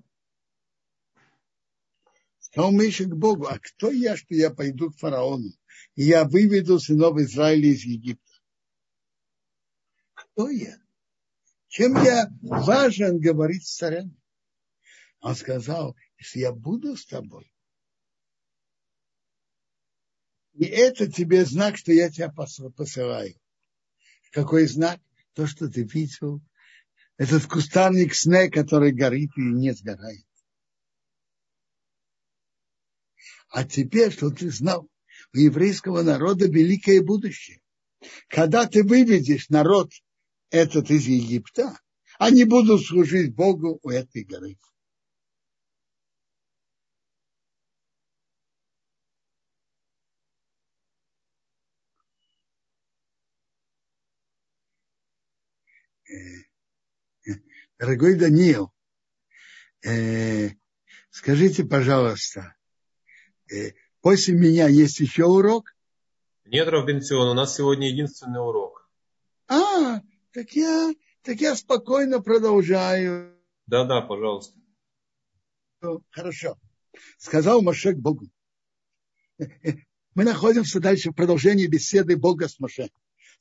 Сказал Миша к Богу, а кто я, что я пойду к фараону, и я выведу сынов Израиля из Египта? Кто я? Чем я важен говорить с? Он сказал, если я буду с тобой, и это тебе знак, что я тебя посылаю. Какой знак? То, что ты видел, этот кустарник сне, который горит и не сгорает. А теперь, что ты знал, у еврейского народа великое будущее. Когда ты выведешь народ этот из Египта, они будут служить Богу у этой горы. Дорогой Даниил, э, скажите, пожалуйста, э, после меня есть еще урок? Нет, Равбенцион, у нас сегодня единственный урок. А, так я, так я спокойно продолжаю. Да, да, пожалуйста. Хорошо. Сказал Моше к Богу. [laughs] Мы находимся дальше в продолжении беседы Бога с Моше.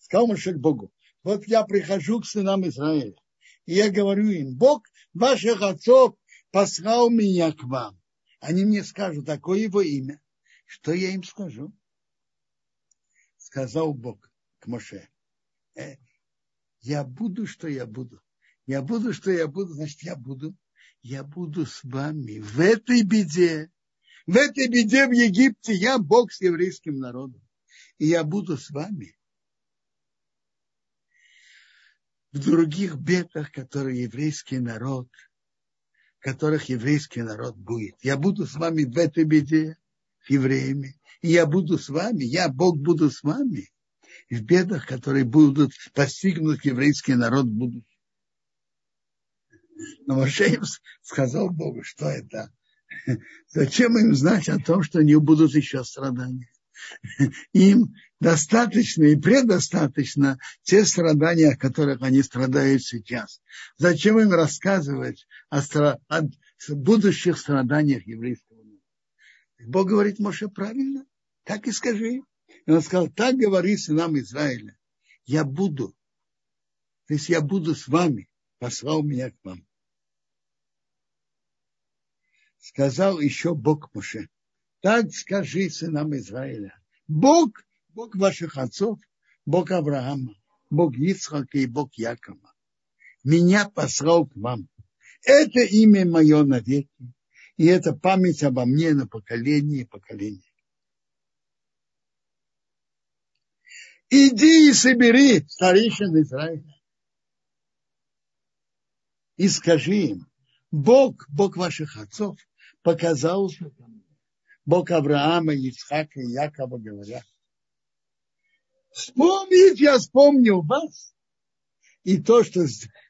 Сказал Моше к Богу. Вот я прихожу к сынам Израиля. И я говорю им, Бог ваших отцов послал меня к вам. Они мне скажут, такое его имя. Что я им скажу? Сказал Бог к Моше. «Э, я буду, что я буду. Я буду, что я буду, значит, я буду. Я буду с вами в этой беде. В этой беде в Египте я Бог с еврейским народом. И я буду с вами в других бедах, которые еврейский народ, которых еврейский народ будет. Я буду с вами в этой беде, с евреями, и я буду с вами, я, Бог, буду с вами в бедах, которые будут постигнут еврейский народ в будущем. Но Машеев сказал Богу, что это? [laughs] Зачем им знать о том, что они будут еще страдания? Им достаточно и предостаточно те страдания, о которых они страдают сейчас. Зачем им рассказывать о, о будущих страданиях еврейского народа? Бог говорит Моше правильно, так и скажи. И он сказал, так говори сынам Израиля, я буду, то есть я буду с вами, послал меня к вам. Сказал еще Бог Моше, так скажи сынам Израиля, Бог, Бог ваших отцов, Бог Авраама, Бог Ицхака и Бог Якова, меня послал к вам. Это имя мое навеки, и это память обо мне на поколение и поколение. Иди и собери старейшин Израиля. И скажи им, Бог, Бог ваших отцов, показался ко мне. Бог Авраама, Ицхака и Якова говорят. Вспомните, я вспомнил вас и то, что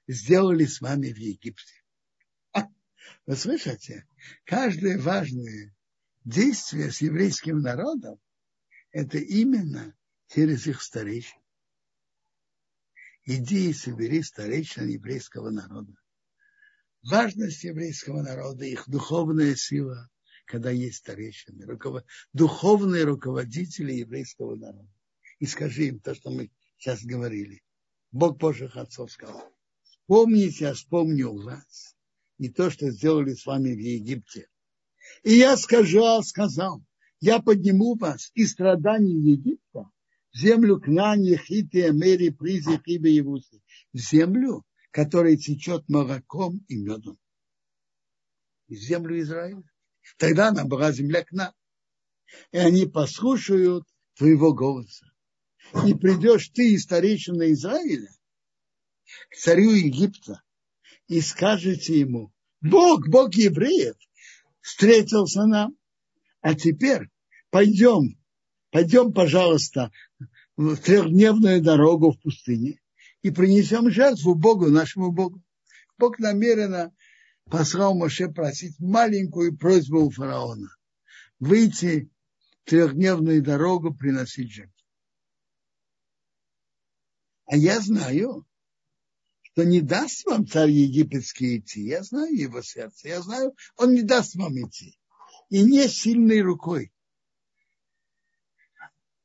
сделали с вами в Египте. Вы слышите? Каждое важное действие с еврейским народом – это именно через их старейшин. Иди и собери старейшин еврейского народа. Важность еврейского народа, их духовная сила, когда есть старейшины, руковод... духовные руководители еврейского народа. И скажи им то, что мы сейчас говорили. Бог Божьих отцов сказал. Помните, я вспомнил вас и то, что сделали с вами в Египте. И я сказал, сказал, я подниму вас из страданий Египта в землю Кнани, Хити, Эмери, Призи, Хибе и Вуси. В землю, которая течет молоком и медом. В землю Израиля. Тогда она была земля Кна. И они послушают твоего голоса. И придешь ты, старейшина Израиля, к царю Египта, и скажете ему, Бог, Бог евреев, встретился нам, а теперь пойдем, пойдем, пожалуйста, в трехдневную дорогу в пустыне и принесем жертву Богу, нашему Богу. Бог намеренно послал Моше просить маленькую просьбу у фараона. Выйти трехдневную дорогу, приносить жертву. А я знаю, что не даст вам царь египетский идти. Я знаю его сердце. Я знаю, он не даст вам идти. И не сильной рукой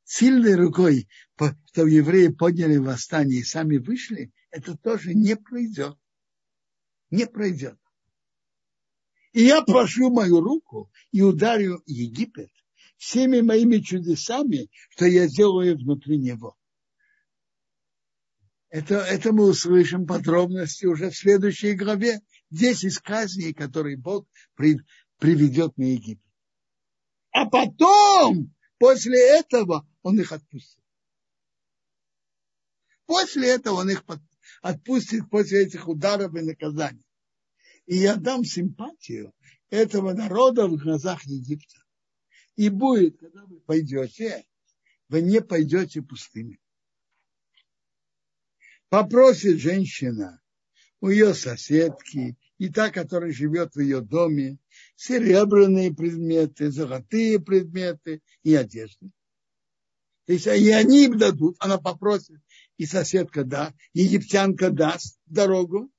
сильной рукой, чтобы евреи подняли восстание и сами вышли, это тоже не пройдет. Не пройдет. И я прошу мою руку и ударю Египет всеми моими чудесами, что я сделаю внутри него. Это, это мы услышим подробности уже в следующей главе. Десять казней, которые Бог при, приведет на Египет. А потом, после этого, он их отпустит. После этого он их отпустит после этих ударов и наказаний. И я дам симпатию этого народа в глазах Египта. И будет, когда вы пойдете, вы не пойдете пустыми. Попросит женщина у ее соседки и та, которая живет в ее доме, серебряные предметы, золотые предметы и одежду. То есть и они им дадут, она попросит, и соседка да, египтянка даст дорогу,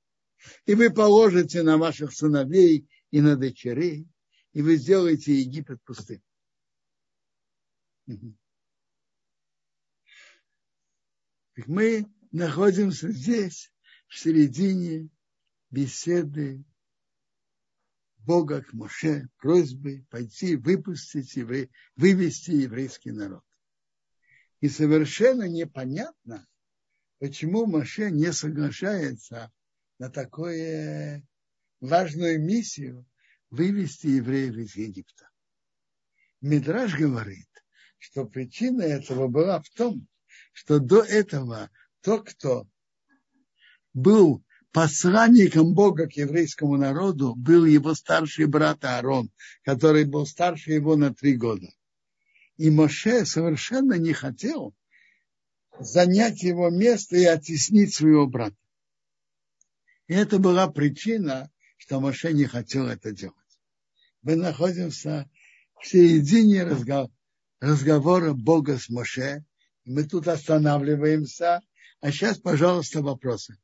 и вы положите на ваших сыновей и на дочерей, и вы сделаете Египет пустым. Мы находимся здесь, в середине беседы Бога к Моше, просьбы пойти выпустить евре... вывести еврейский народ. И совершенно непонятно, почему Маше не соглашается на такую важную миссию вывести евреев из Египта. Мидраж говорит, что причина этого была в том, что до этого тот, кто был посланником Бога к еврейскому народу, был его старший брат Аарон, который был старше его на три года. И Моше совершенно не хотел занять его место и оттеснить своего брата. И это была причина, что Моше не хотел это делать. Мы находимся в середине разговора, разговора Бога с Моше. Мы тут останавливаемся. А сейчас, пожалуйста, вопросы.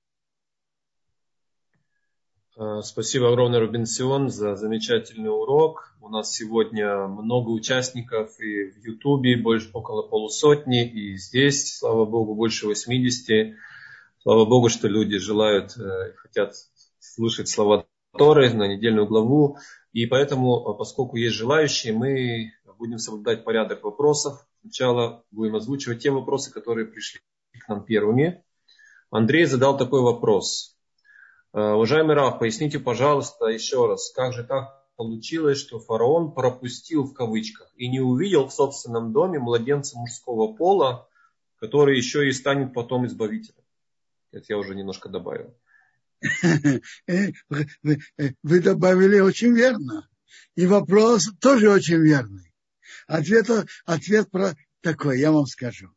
Э, спасибо огромное, Рубенсион, за замечательный урок. У нас сегодня много участников и в Ютубе, больше около полусотни, и здесь, слава Богу, больше 80. Слава Богу, что люди желают, э, хотят слышать слова Торы на недельную главу. И поэтому, э, поскольку есть желающие, мы будем соблюдать порядок вопросов. Сначала будем озвучивать те вопросы, которые пришли к нам первыми. Андрей задал такой вопрос. Э, уважаемый Раф, поясните, пожалуйста, еще раз, как же так получилось, что фараон пропустил в кавычках и не увидел в собственном доме младенца мужского пола, который еще и станет потом избавителем? Это я уже немножко добавил. [laughs] Вы добавили очень верно. И вопрос тоже очень верный. Ответ, ответ про такой, я вам скажу.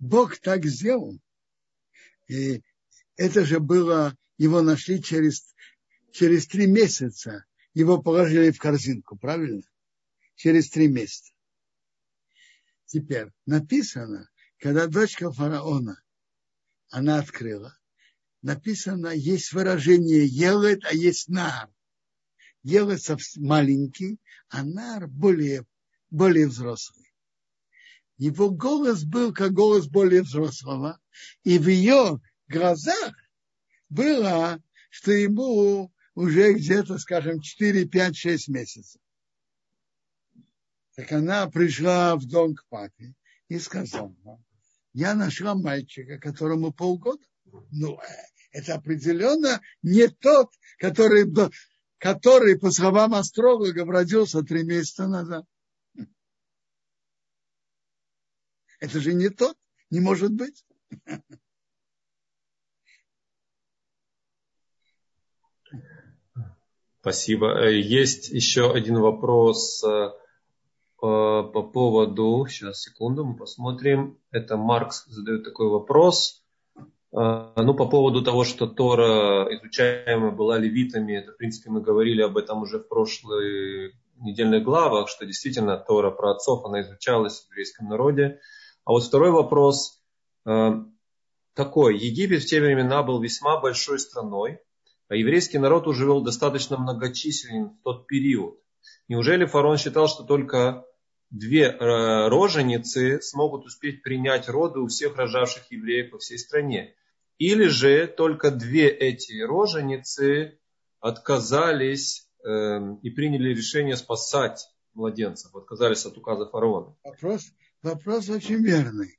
Бог так сделал, и это же было, его нашли через, через три месяца. Его положили в корзинку, правильно? Через три месяца. Теперь написано, когда дочка фараона, она открыла, написано, есть выражение елет, а есть нар. Елет маленький, а нар более, более взрослый. Его голос был как голос более взрослого, и в ее глазах было, что ему уже где-то, скажем, 4, 5, 6 месяцев. Так она пришла в дом к папе и сказала, я нашла мальчика, которому полгода. Ну, это определенно не тот, который, который по словам астрологов, родился три месяца назад. Это же не тот, не может быть. Спасибо. Э, есть еще один вопрос э, э, по поводу, сейчас секунду, мы посмотрим. Это Маркс задает такой вопрос. Ну, по поводу того, что Тора изучаемая была левитами, это, в принципе, мы говорили об этом уже в прошлой недельных главах, что действительно Тора про отцов, она изучалась в еврейском народе. А вот второй вопрос такой. Египет в те времена был весьма большой страной, а еврейский народ уже был достаточно многочисленен в тот период. Неужели фараон считал, что только две э, роженицы смогут успеть принять роды у всех рожавших евреев по всей стране? Или же только две эти роженицы отказались э, и приняли решение спасать младенцев, отказались от указа фараона? Вопрос, вопрос очень верный.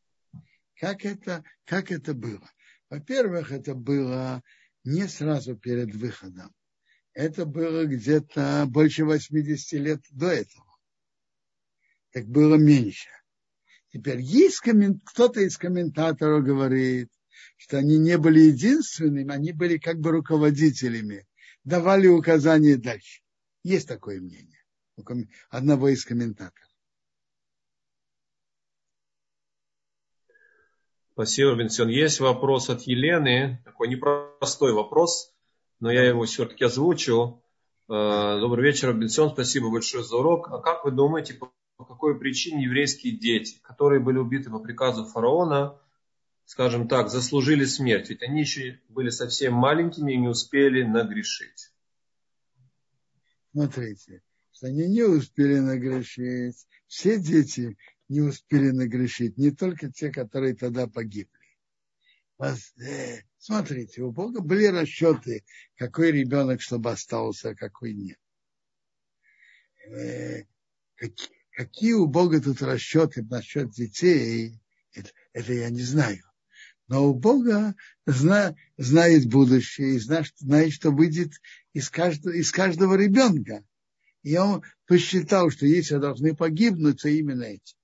Как это, как это было? Во-первых, это было не сразу перед выходом. Это было где-то больше 80 лет до этого. Так было меньше. Теперь есть коммент... кто-то из комментаторов говорит, что они не были единственными, они были как бы руководителями, давали указания дальше. Есть такое мнение одного из комментаторов. Спасибо, Бенсион. Есть вопрос от Елены, такой непростой вопрос, но я его все-таки озвучу. Э, добрый вечер, Бенсион, спасибо большое за урок. А как вы думаете, по какой причине еврейские дети, которые были убиты по приказу фараона, скажем так, заслужили смерть? Ведь они еще были совсем маленькими и не успели нагрешить. Смотрите, что они не успели нагрешить. Все дети не успели нагрешить, не только те, которые тогда погибли. Э, смотрите, у Бога были расчеты, какой ребенок, чтобы остался, а какой нет. Какие у Бога тут расчеты насчет детей, это, это я не знаю. Но у Бога зна, знает будущее и знает, знает, что выйдет из каждого, из каждого ребенка. И он посчитал, что если должны погибнуть, то именно эти.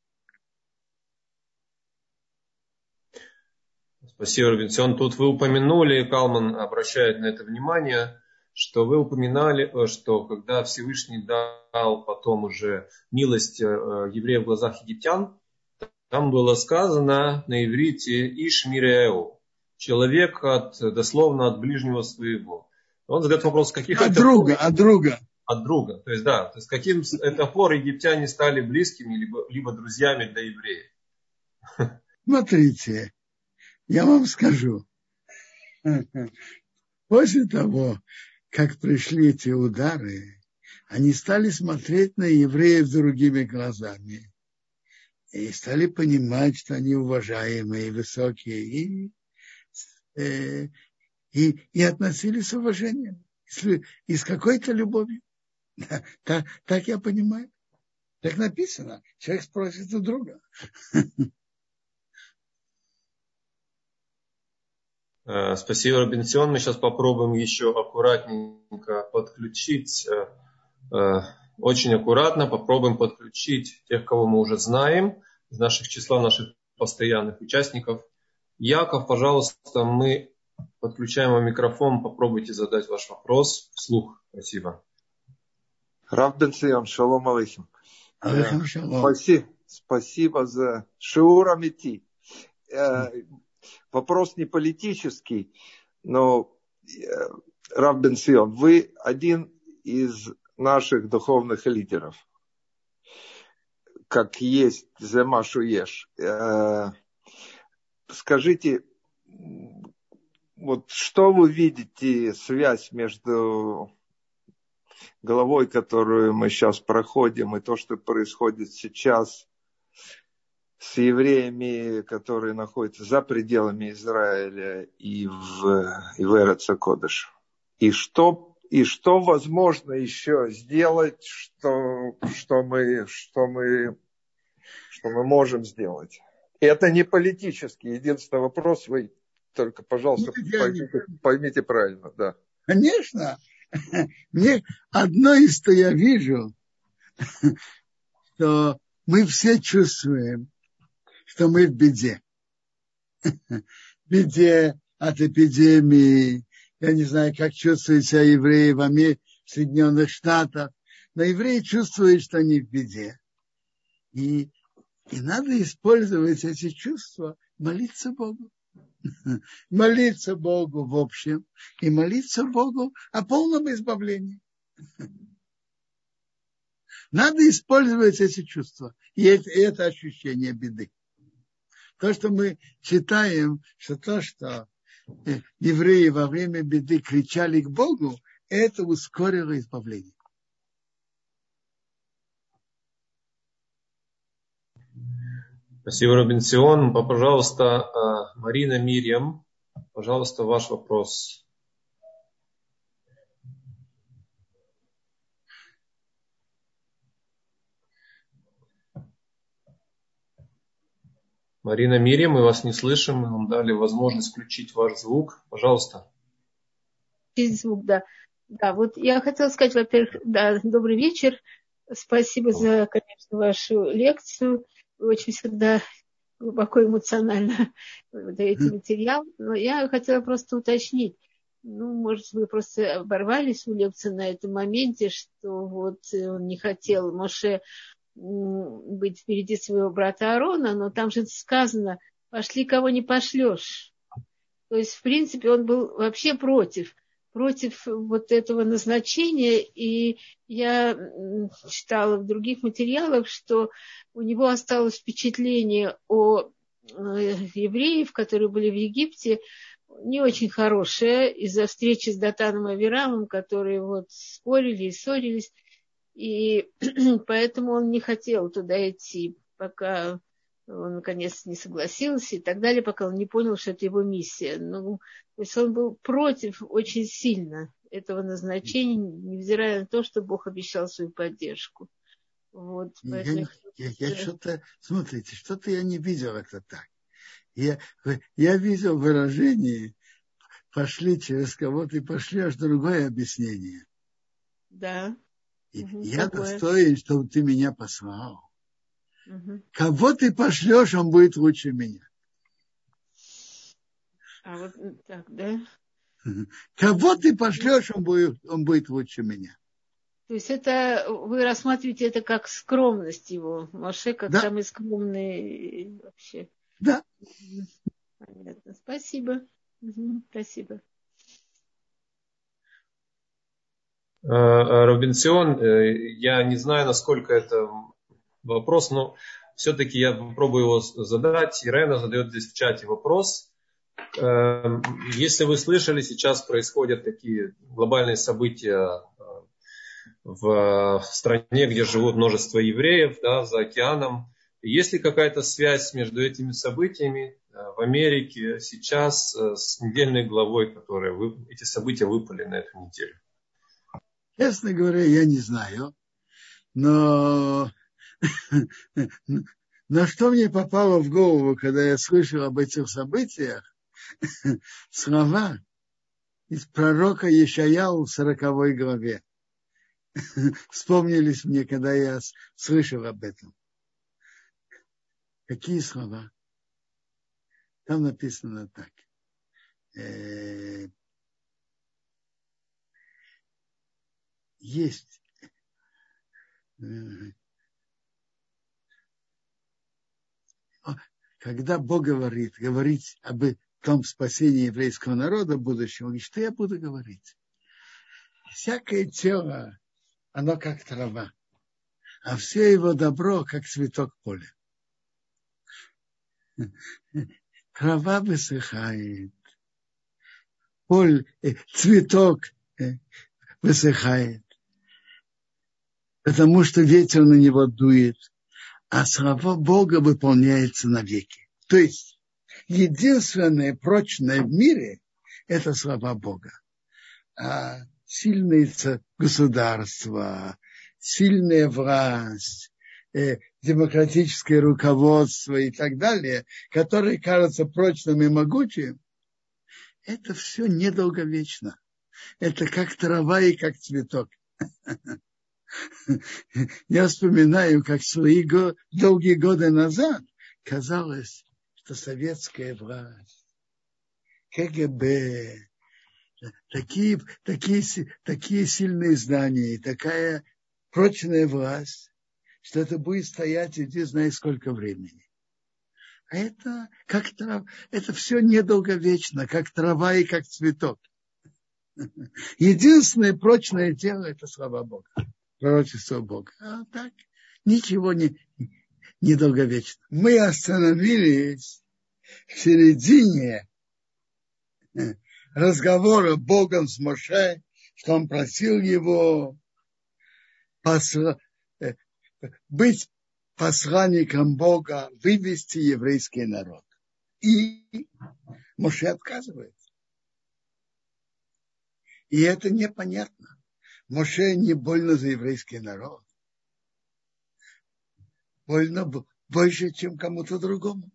Спасибо, Робинсон. Тут вы упомянули, Калман обращает на это внимание, что вы упоминали, э, что когда Всевышний дал потом уже милость э, евреев в глазах египтян, там было сказано на иврите Ишмиреу, человек от, дословно от ближнего своего. Он задает вопрос, каких от это... друга, от друга. от друга. То есть, да, то есть каким это пор египтяне стали близкими, либо, либо друзьями для евреев. Смотрите, я вам скажу. [laughs] После того, как пришли эти удары, они стали смотреть на евреев другими глазами и стали понимать, что они уважаемые, высокие, и, э, и, и относились с уважением, и с какой-то любовью. [laughs] Так, так я понимаю. Так написано. Человек спросит у друга. [laughs] спасибо, Робинсон. Мы сейчас попробуем еще аккуратненько подключить, э, э, очень аккуратно попробуем подключить тех, кого мы уже знаем, из наших числа наших постоянных участников. Яков, пожалуйста, мы подключаем вам микрофон, попробуйте задать ваш вопрос вслух. Спасибо. Рав Бенцион, шалом алейхим. Спасибо, спасибо за шиур амити. Вопрос не политический, но Рав Бенцион, вы один из наших духовных лидеров. Как есть Земашу Еш. Скажите, вот что вы видите связь между головой, которую мы сейчас проходим, и то, что происходит сейчас с евреями, которые находятся за пределами Израиля и в, и в Эрцекодыш. И что, и что возможно еще сделать, что, что, мы, что, мы, что мы можем сделать. Это не политический. Единственный вопрос, вы только, пожалуйста, поймите, поймите правильно. Да. Конечно. [laughs] Мне одно из что я вижу, [laughs] что мы все чувствуем, что мы в беде. Беде от эпидемии. Я не знаю, как чувствуют себя евреи в Америке, в Соединенных Штатах. Но евреи чувствуют, что они в беде. И, и надо использовать эти чувства, молиться Богу. молиться Богу в общем и молиться Богу о полном избавлении. Надо использовать эти чувства и это, и это ощущение беды. То, что мы читаем, что то, что э, евреи во время беды кричали к Богу, это ускорило избавление. Спасибо, Робинсион. Пожалуйста, а, Марина Мирьям, пожалуйста, ваш вопрос. Марина Мирьям, мы вас не слышим, мы вам дали возможность включить ваш звук. Пожалуйста. Звук, да. Да, вот я хотела сказать, во-первых, да, добрый вечер. Спасибо за, конечно, вашу лекцию очень всегда глубоко эмоционально даете материал. Но я хотела просто уточнить. Ну, может, вы просто оборвали свою лекцию на этом моменте, что вот он не хотел Моше быть впереди своего брата Арона, но там же сказано, пошли, кого не пошлешь. То есть, в принципе, он был вообще против против вот этого назначения. И я читала в других материалах, что у него осталось впечатление о э, евреев, которые были в Египте, не очень хорошее из-за встречи с Датаном и Авирамом, которые вот спорили и ссорились. И [clears throat] поэтому он не хотел туда идти, пока он, наконец, не согласился и так далее, пока он не понял, что это его миссия. Ну, то есть он был против очень сильно этого назначения, невзирая на то, что Бог обещал свою поддержку. Вот, я, я, я, я что-то, смотрите, что-то я не видел это так. Я, я видел выражение пошли через кого-то и пошли аж другое объяснение. Да. Угу, я такое. достоин, чтобы ты меня послал. Угу. Кого ты пошлешь, он будет лучше меня. А вот так, да? Кого ты пошлешь, он будет, он будет лучше меня. То есть это вы рассматриваете это как скромность его, Моше как да. самый скромный вообще. Да. Понятно. Спасибо. Угу, спасибо. Робинсион, я не знаю, насколько это вопрос, но все-таки я попробую его задать. Ирена задает здесь в чате вопрос. Эм, если вы слышали, сейчас происходят такие глобальные события э, в стране, где живут множество евреев, да, за океаном. Есть ли какая-то связь между этими событиями э, в Америке сейчас э, с недельной главой, которая вы, эти события выпали на эту неделю? Честно говоря, я не знаю. Но [laughs] на что мне попало в голову, когда я слышал об этих событиях, [laughs] слова из пророка Ешаяу в сороковой главе. [laughs] Вспомнились мне, когда я слышал об этом. Какие слова? Там написано так. Есть э, когда Бог говорит, говорить об том спасении еврейского народа будущего, говорит, что я буду говорить? Всякое тело, оно как трава, а все его добро, как цветок поля. Трава высыхает, поль, э, цветок э, высыхает, потому что ветер на него дует, а слова Бога выполняется навеки. То есть единственное прочное в мире – это слова Бога. А сильные государства, сильная власть, э, демократическое руководство и так далее, которые кажутся прочным и могучим, это все недолговечно. Это как трава и как цветок. [laughs] [laughs] Я вспоминаю, как свои го, долгие годы назад казалось, что советская власть, КГБ, такие, такие, такие сильные здания и такая прочная власть, что это будет стоять, иди знай сколько времени. А это как трава, это все недолговечно, как трава и как цветок. [laughs] Единственное прочное тело – это слава Бога пророчество Бога. А так ничего не, недолговечно. Мы остановились в середине э, разговора Богом с Моше, что он просил его посла, э, быть посланником Бога, вывести еврейский народ. И Моше отказывается. И это непонятно. Моше не больно за еврейский народ. Больно больше, чем кому-то другому.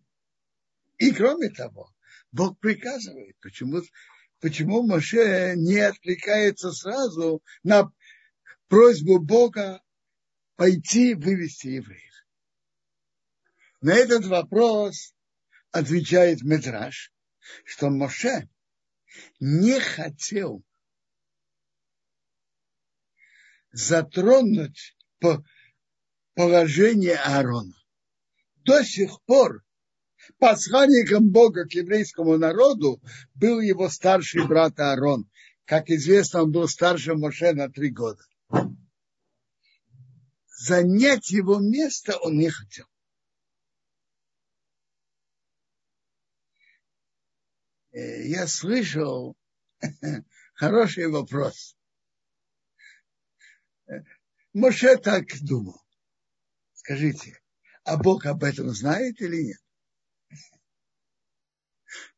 И кроме того, Бог приказывает. Почему, почему Моше не откликается сразу на просьбу Бога пойти вывести евреев? На этот вопрос отвечает Медраж, что Моше не хотел затронуть положение Аарона. До сих пор посланником Бога к еврейскому народу был его старший брат Аарон. Как известно, он был старше Моше на три года. Занять его место он не хотел. Э, я слышал [laughs] хороший вопрос. Моше так думал. Скажите, а Бог об этом знает или нет?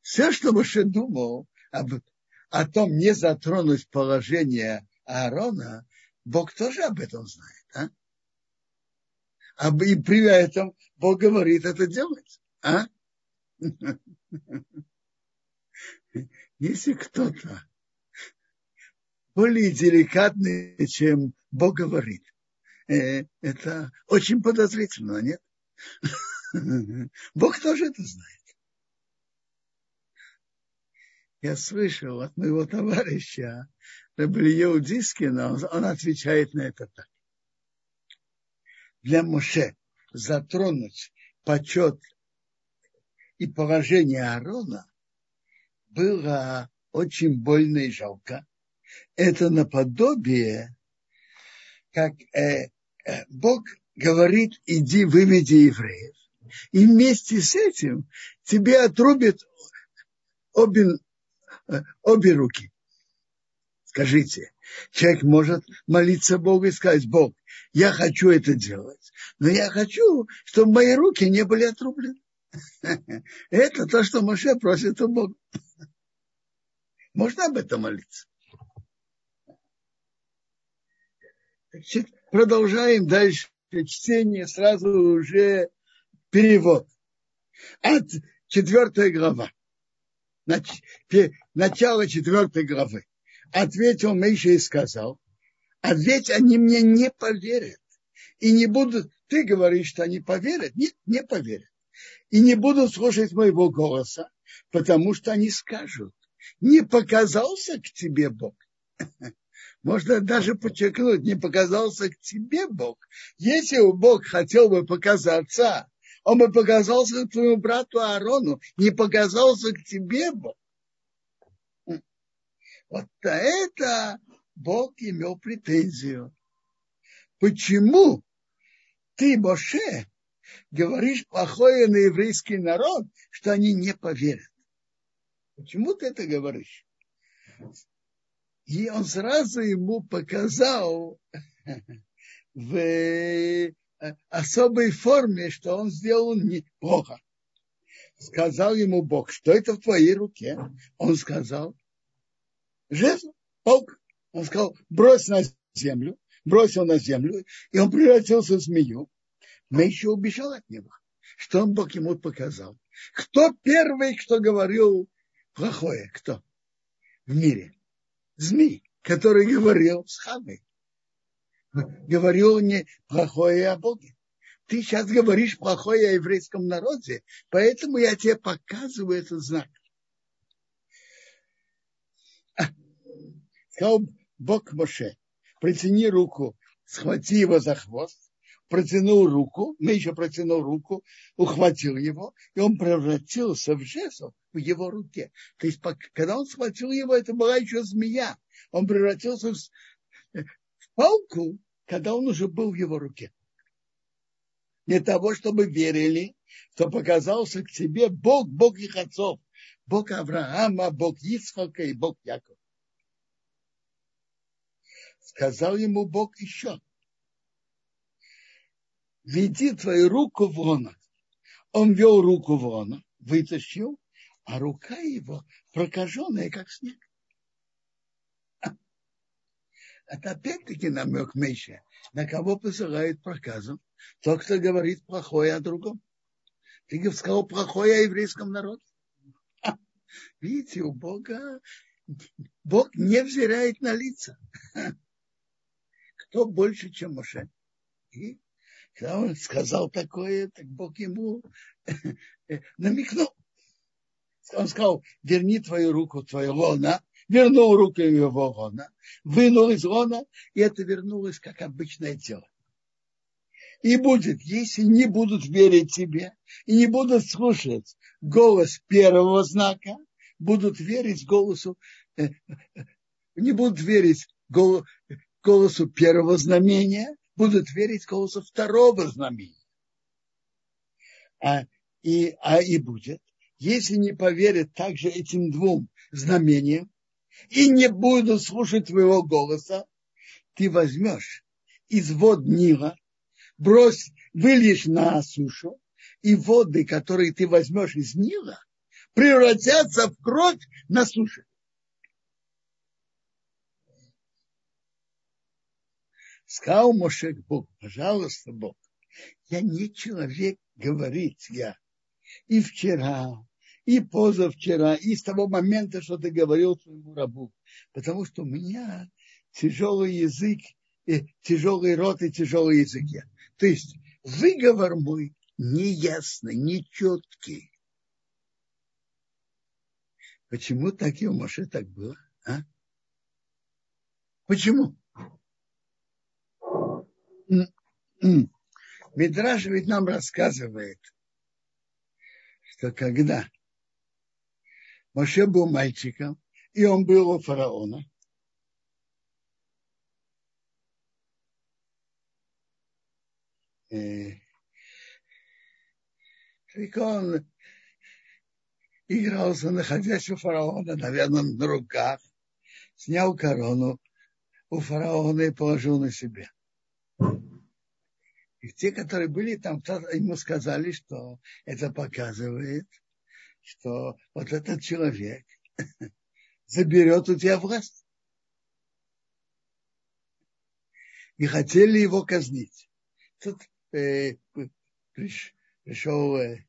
Все, что Моше думал об, о том, не затронуть положение Аарона, Бог тоже об этом знает. А? а и при этом Бог говорит это делать. А? [laughs] Если кто-то более деликатный, чем Бог говорит. Э, это очень подозрительно, нет? Бог тоже это знает. Я слышал от моего товарища, Рабильеу Дискина, он отвечает на это так. Для Моше затронуть почет и положение Аарона было очень больно и жалко. Это наподобие как э, э, Бог говорит, иди выведи евреев. И вместе с этим тебе отрубит обе, э, обе руки. Скажите, человек может молиться Богу и сказать, Бог, я хочу это делать, но я хочу, чтобы мои руки не были отрублены. [laughs] Это то, что Моше просит у Бога. Можно об этом молиться. Продолжаем дальше чтение, сразу уже перевод. От четвертой глава. Начало четвертой главы. Ответил Миша и сказал, а ведь они мне не поверят. И не будут, ты говоришь, что они поверят? Нет, не поверят. И не будут слушать моего голоса, потому что они скажут, не показался к тебе Бог. [laughs] Можно даже подчеркнуть, не показался к тебе Бог. Если бы Бог хотел бы показаться, он бы показался к твоему брату Аарону, не показался к тебе Бог. Вот это Бог имел претензию. Почему ты, Моше, говоришь плохое на еврейский народ, что они не поверят? Почему ты это говоришь? И он сразу ему показал [laughs] в э, особой форме, что он сделал неплохо. Сказал ему Бог, что это в твоей руке? Он сказал, жезл, паук. Он сказал, брось на землю, бросил на землю, и он превратился в змею. Мы еще убежал от него. Что он Бог ему показал? Кто первый, кто говорил плохое? Кто? В мире змей, который говорил с Хавой. Говорил не плохое о Боге. Ты сейчас говоришь плохое о еврейском народе, поэтому я тебе показываю этот знак. Сказал Бог Моше, протяни руку, схвати его за хвост, протянул руку, еще протянул руку, ухватил его, и он превратился в жезл в его руке. То есть, когда он схватил его, это была еще змея. Он превратился в, в палку, когда он уже был в его руке. Для того, чтобы верили, что показался к тебе Бог, Бог их отцов, Бог Авраама, Бог Исхака и Бог Якова. Сказал ему Бог еще, веди твою руку в лона. Он вел руку в лона, вытащил, а рука его прокаженная, как снег. Это опять-таки намек Мейша, на кого посылает проказом. Тот, кто говорит плохое о другом. Ты сказал плохое о еврейском народе. Видите, у Бога Бог не взирает на лица. Кто больше, чем Моше? И когда он сказал такое, так Бог ему [laughs] намекнул. Он сказал, верни твою руку, твою лона, вернул руку его лона, вынул из лона, и это вернулось как обычное тело. И будет, если не будут верить тебе и не будут слушать голос первого знака, будут верить голосу, э, не будут верить голосу первого знамения, будут верить голосу второго знамения. А, и, а и будет, если не поверят также этим двум знамениям и не будут слушать твоего голоса, ты возьмешь из вод Нила, брось, выльешь на сушу, и воды, которые ты возьмешь из Нила, превратятся в кровь на суше. Сказал Моше к Богу, пожалуйста, Бог, я не человек говорить я. И вчера, и позавчера, и с того момента, что ты говорил своему рабу. Потому что у меня тяжелый язык, и тяжелый рот и тяжелый язык. То есть выговор мой неясный, нечеткий. Почему так и у Моше так было? А? Почему? Мидраж ведь нам рассказывает, что когда Моше был мальчиком, и он был у фараона, э, он игрался, находясь у фараона, наверное, на руках, снял корону у фараона и положил на себя. И те, которые были там, ему сказали, что это показывает, что вот этот человек [laughs] заберет у тебя власть. И хотели его казнить. Тут э, пришел э,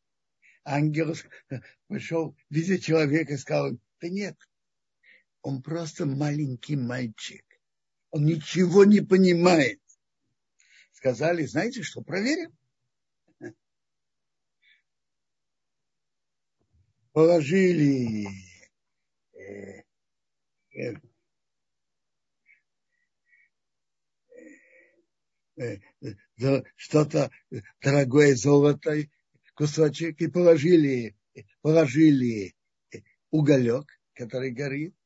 ангел, [laughs] пришел, видя человека, и сказал, да нет, он просто маленький мальчик. Он ничего не понимает. Сказали, знаете что, проверим. Положили э, э, э, что-то дорогое золото, кусочек, и положили, положили уголек, который горит,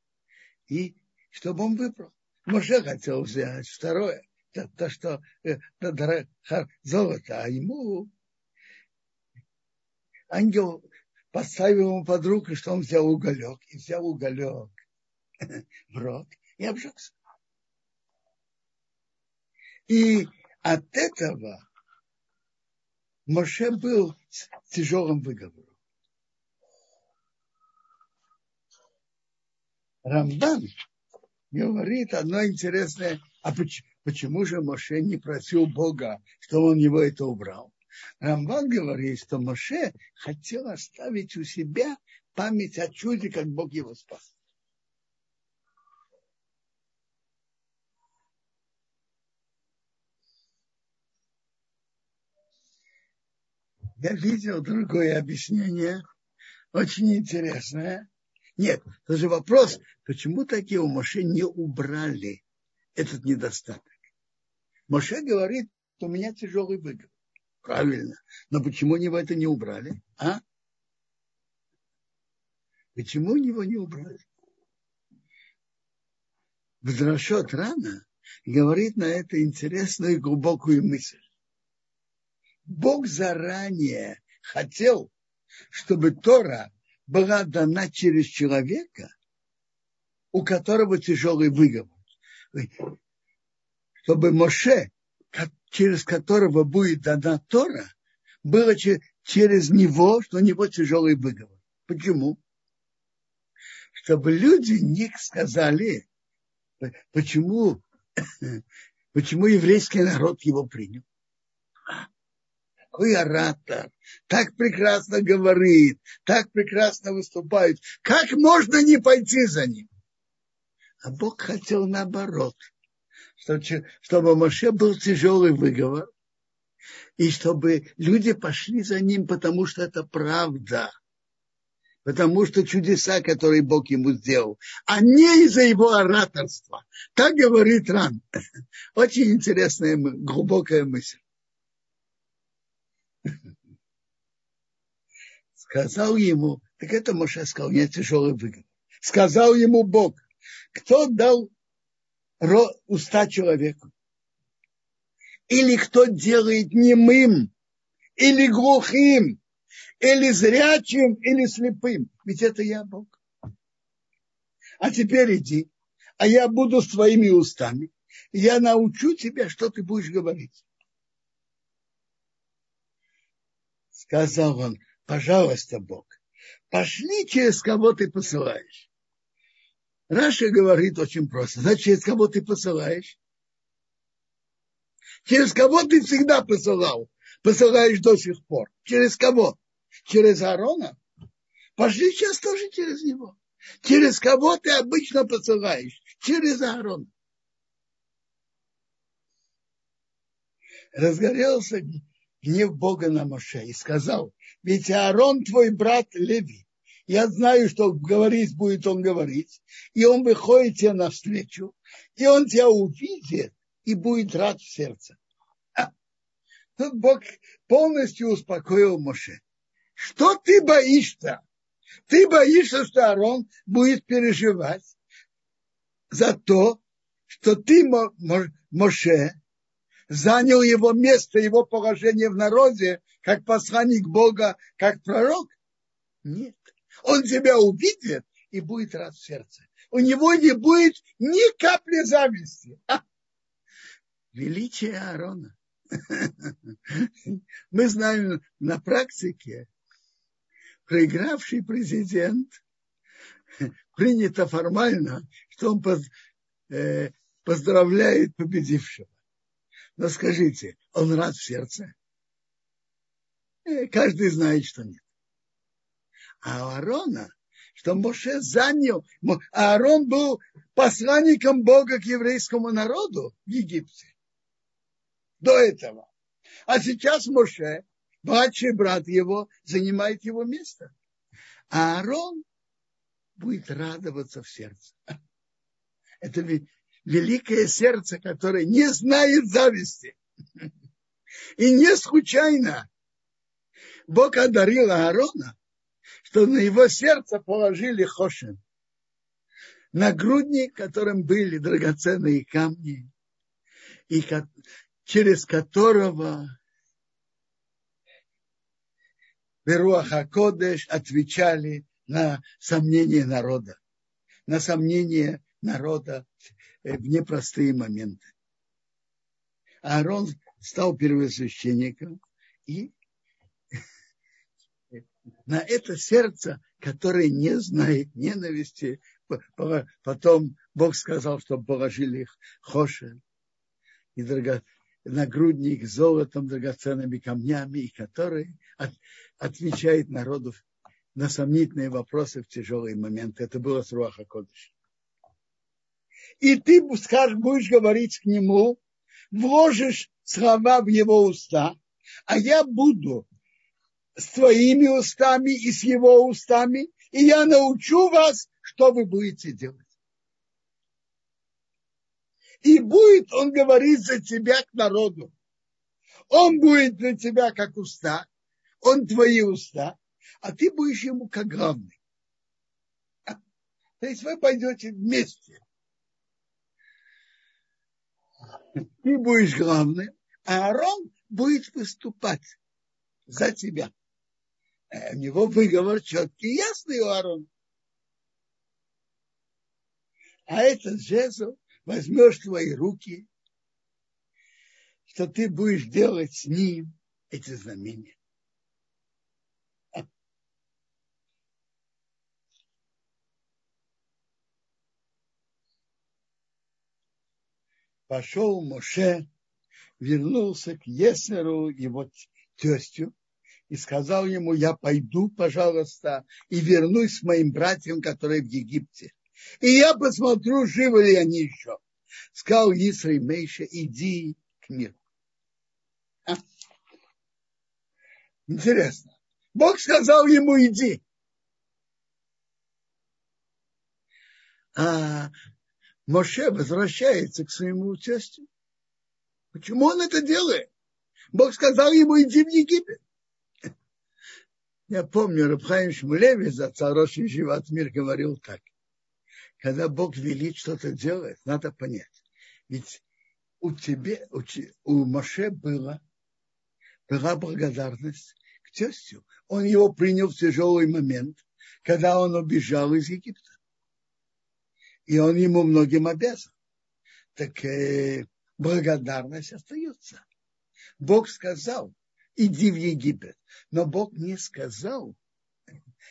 и чтобы он выбрал. Моше хотел взять второе, то, то что э, золото, а ему ангел поставил ему под руку, что он взял уголек, и взял уголек [laughs] в рот и обжегся. И от этого Моше был с тяжелым выговором. Рамбан говорит одно интересное, а почему, почему же Моше не просил Бога, чтобы он его это убрал? Рамбан говорит, что Моше хотел оставить у себя память о чуде, как Бог его спас. Я видел другое объяснение, очень интересное. Нет, даже вопрос, почему такие у Моше не убрали этот недостаток. Моше говорит, у меня тяжелый выговор. Правильно. Но почему него это не убрали? А? Почему него не убрали? Взрашет рано говорит на это интересную и глубокую мысль. Бог заранее хотел, чтобы Тора была дана через человека, у которого тяжелый выговор. Чтобы Моше, через которого будет дана Тора, было через него, что у него тяжелый выговор. Почему? Чтобы люди не сказали, почему, [coughs] почему еврейский народ его принял такой оратор, так прекрасно говорит, так прекрасно выступает. Как можно не пойти за ним? А Бог хотел наоборот, чтобы Моше был тяжелый выговор, и чтобы люди пошли за ним, потому что это правда. Потому что чудеса, которые Бог ему сделал, а не из-за его ораторства. Так говорит Ран. [laughs] Очень интересная, глубокая мысль. [laughs] Сказал ему, так это Моше сказал, мне тяжелый выговор. Сказал ему Бог, кто дал уста человеку? Или кто делает немым, или глухим, или зрячим, или слепым. Ведь это я Бог. А теперь иди, а я буду с твоими устами, и я научу тебя, что ты будешь говорить. Сказал он, пожалуйста, Бог, пошли через кого ты посылаешь. Раша говорит очень просто. Значит, через кого ты посылаешь? Через кого ты всегда посылал? Посылаешь до сих пор. Через кого? Через Аарона? Пошли сейчас тоже через него. Через кого ты обычно посылаешь? Через Аарона. Разгорелся гнев Бога на Моше и сказал, ведь Аарон твой брат Леви. Я знаю, что говорить будет он говорить, и он выходит тебе навстречу, и он тебя увидит и будет рад в сердце. А, тут Бог полностью успокоил Моше. Что ты боишься? Ты боишься, что Аарон будет переживать за то, что ты, Моше, занял его место, его положение в народе, как посланник Бога, как пророк? Нет. Он тебя увидит и будет рад в сердце. У него не будет ни капли зависти. Величие Аарона. [laughs] Мы знаем на практике, проигравший президент принято формально, что он э, поздравляет победившего. Но скажите, он рад в сердце? Э, каждый знает, что нет. А Аарона, что Моше занял, Аарон был посланником Бога к еврейскому народу в Египте. До этого. А сейчас Моше, младший брат его, занимает его место. А Аарон будет радоваться в сердце. [laughs] Это великое сердце, которое не знает зависти. [laughs] И не случайно Бог одарил Аарона, что на его сердце положили хошин. Нагрудник, которым были драгоценные камни, и через которого Веруаха Кодеш отвечали на сомнения народа, на сомнения народа в непростые моменты. Аарон стал первосвященником, и на это сердце, которое не знает ненависти, потом Бог сказал, что положили их хошель и дорого, нагрудник с золотом, драгоценными камнями, и который от, отвечает народу на сомнительные вопросы в тяжелые моменты. Это было с Руаха Кодыш. И ты скажешь, будешь говорить к нему, вложишь слова в его уста, а я буду с твоими устами и с его устами, и я научу вас, что вы будете делать. И будет он говорить за тебя к народу. Он будет для тебя как уста, он твои уста, а ты будешь ему как главный. То есть вы пойдете вместе. Ты будешь главным, а Аарон будет выступать за тебя. Э, у него выговор четкий ясный у Аарона. А этот жезл возьмешь твои руки, что ты будешь делать с ним эти знамения. пошел Моше, вернулся к Есеру, его тестю, и сказал ему, я пойду, пожалуйста, и вернусь с моим братьям, которые в Египте. И я посмотрю, живы ли они еще. Сказал Исрай Мейша, иди к миру. А? Интересно. Бог сказал ему, иди. А Моше возвращается к своему тестю. Почему он это делает? Бог сказал ему, иди в Египет. Я помню, Рабхаим Шмулеви за Цароши Живат Мир говорил так. Когда Бог велит что-то делать, надо понять. Ведь у тебя, у, у Моше было, была благодарность к тестю. Он его принял в тяжелый момент, когда он убежал из Египта и он ему многим обязан. Так э, благодарность остается. Бог сказал, иди в Египет. Но Бог не сказал,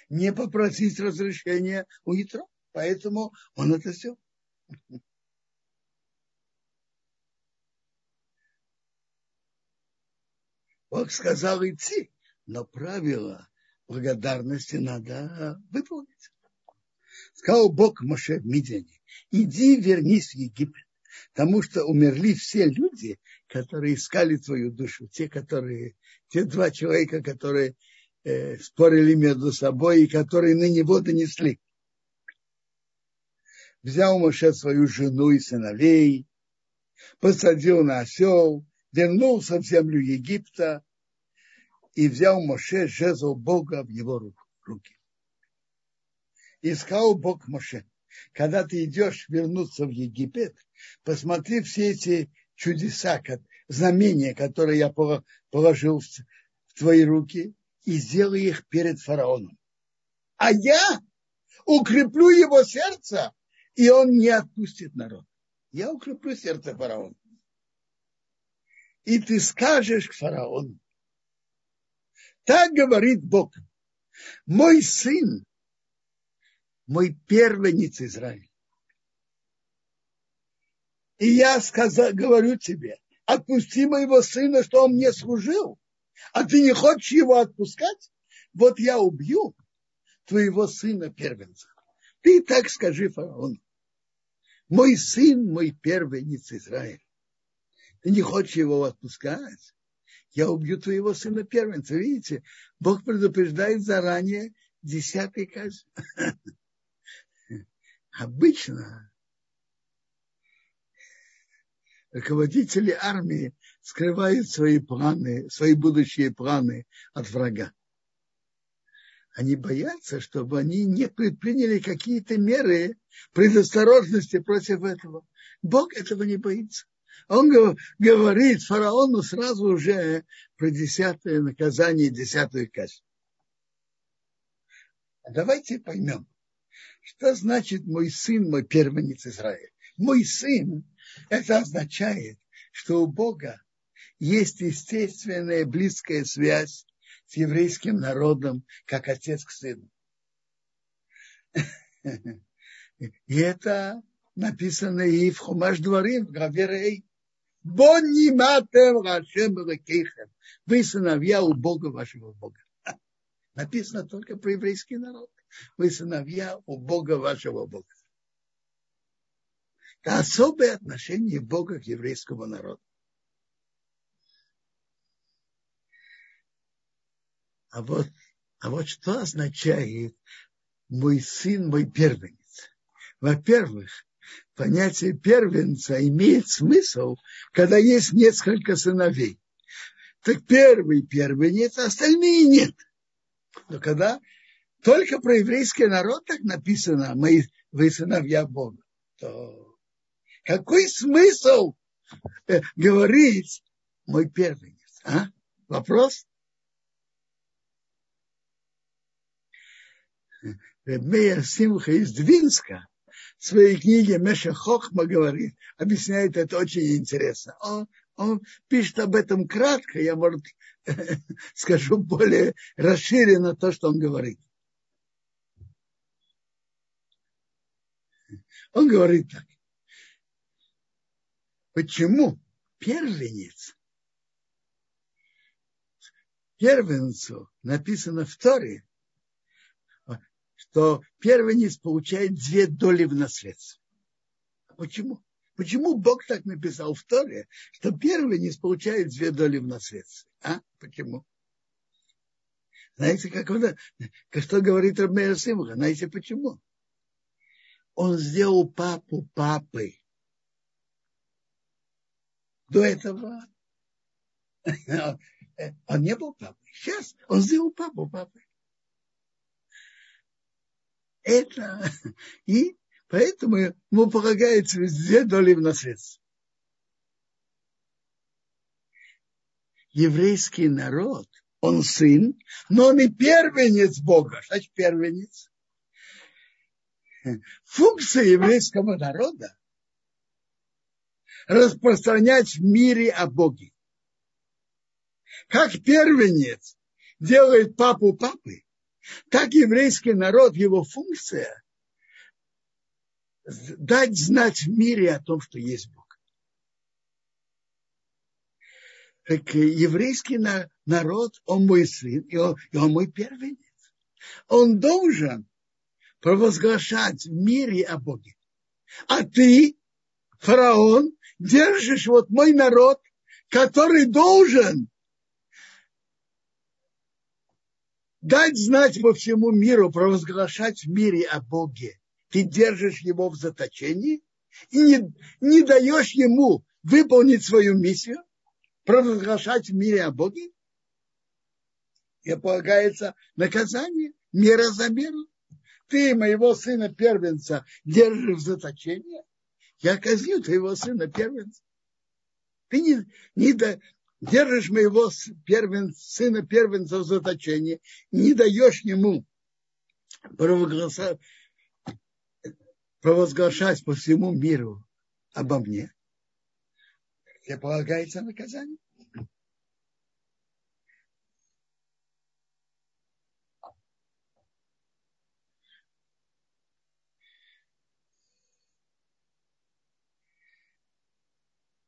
не попросить разрешения у Ятро. Поэтому он это сделал. Бог сказал идти, но правила благодарности надо выполнить. Сказал Бог Моше в Мидиане, иди вернись в Египет, потому что умерли все люди, которые искали твою душу, те, которые, те два человека, которые э, спорили между собой и которые на него донесли. Взял Моше свою жену и сыновей, посадил на осел, вернулся в землю Египта и взял Моше жезл Бога в его руки и сказал Бог Моше, когда ты идешь вернуться в Египет, посмотри все эти чудеса, знамения, которые я положил в твои руки, и сделай их перед фараоном. А я укреплю его сердце, и он не отпустит народ. Я укреплю сердце фараона. И ты скажешь к фараону, так говорит Бог, мой сын, мой первенец Израиль. И я сказал, говорю тебе, отпусти моего сына, что он мне служил, а ты не хочешь его отпускать? Вот я убью твоего сына первенца. Ты так скажи фараону. Мой сын, мой первенец Израиль. Ты не хочешь его отпускать? Я убью твоего сына первенца. Видите, Бог предупреждает заранее десятый казнь. [laughs] Обычно руководители армии скрывают свои планы, свои будущие планы от врага. Они боятся, чтобы они не предприняли какие-то меры предосторожности против этого. Бог этого не боится. Он говорит фараону сразу уже про десятое наказание, десятую казнь. Давайте поймем, что значит мой сын, мой первенец Израиль. Мой сын, это означает, что у Бога есть естественная близкая связь с еврейским народом, как отец к сыну. [laughs] И это написано и в Хумаш Дворим, в главе Рей. Бониматем Рашем Рекейхем. Вы сыновья у Бога вашего Бога. [laughs] Написано только про еврейский народ. Вы сыновья у Бога вашего Бога. Особое отношение Бога к еврейскому народу. А вот, а вот что означает мой сын, мой первенец? Во-первых, понятие первенца имеет смысл, когда есть несколько сыновей. Так первый первенец, а остальные нет. Но когда только про еврейский народ так написано, мы, вы сыновья Бога, то какой смысл э, говорить мой первенец? А? Вопрос? Мея Симха из Двинска в своей книге Меша Хохма говорит, объясняет это очень интересно. Он, он пишет об этом кратко, я, может, [laughs] скажу более расширенно то, что он говорит. Он говорит так. Почему первенец? Первенцу написано в Торе, что первенец получает две доли в наследстве. Почему? Почему Бог так написал в Торе, что первенец получает две доли в наследстве? А? Почему? Знаете, как он, что говорит Рабмея Симха? Знаете почему? Он сделал папу папой. До этого он не был папой. Сейчас он сделал папу папой это. И поэтому ему полагается везде доли в наследство. Еврейский народ, он сын, но он и первенец Бога. Значит первенец? Функция еврейского народа распространять в мире о Боге. Как первенец делает папу папы, так еврейский народ, его функция дать знать в мире о том, что есть Бог. Так еврейский народ, он мой сын, и он, и он мой первенец. Он должен провозглашать в мире о Боге. А ты, фараон, держишь вот мой народ, который должен дать знать во всему миру, провозглашать в мире о Боге. Ты держишь его в заточении и не, не даешь ему выполнить свою миссию, провозглашать в мире о Боге. И полагается наказание, мера за меру. Ты моего сына первенца держишь в заточении, я казню твоего сына первенца. Ты не, не до, держишь моего первен, сына первенца в заточении, не даешь ему провозглашать, провозглашать по всему миру обо мне. Тебе полагается наказание.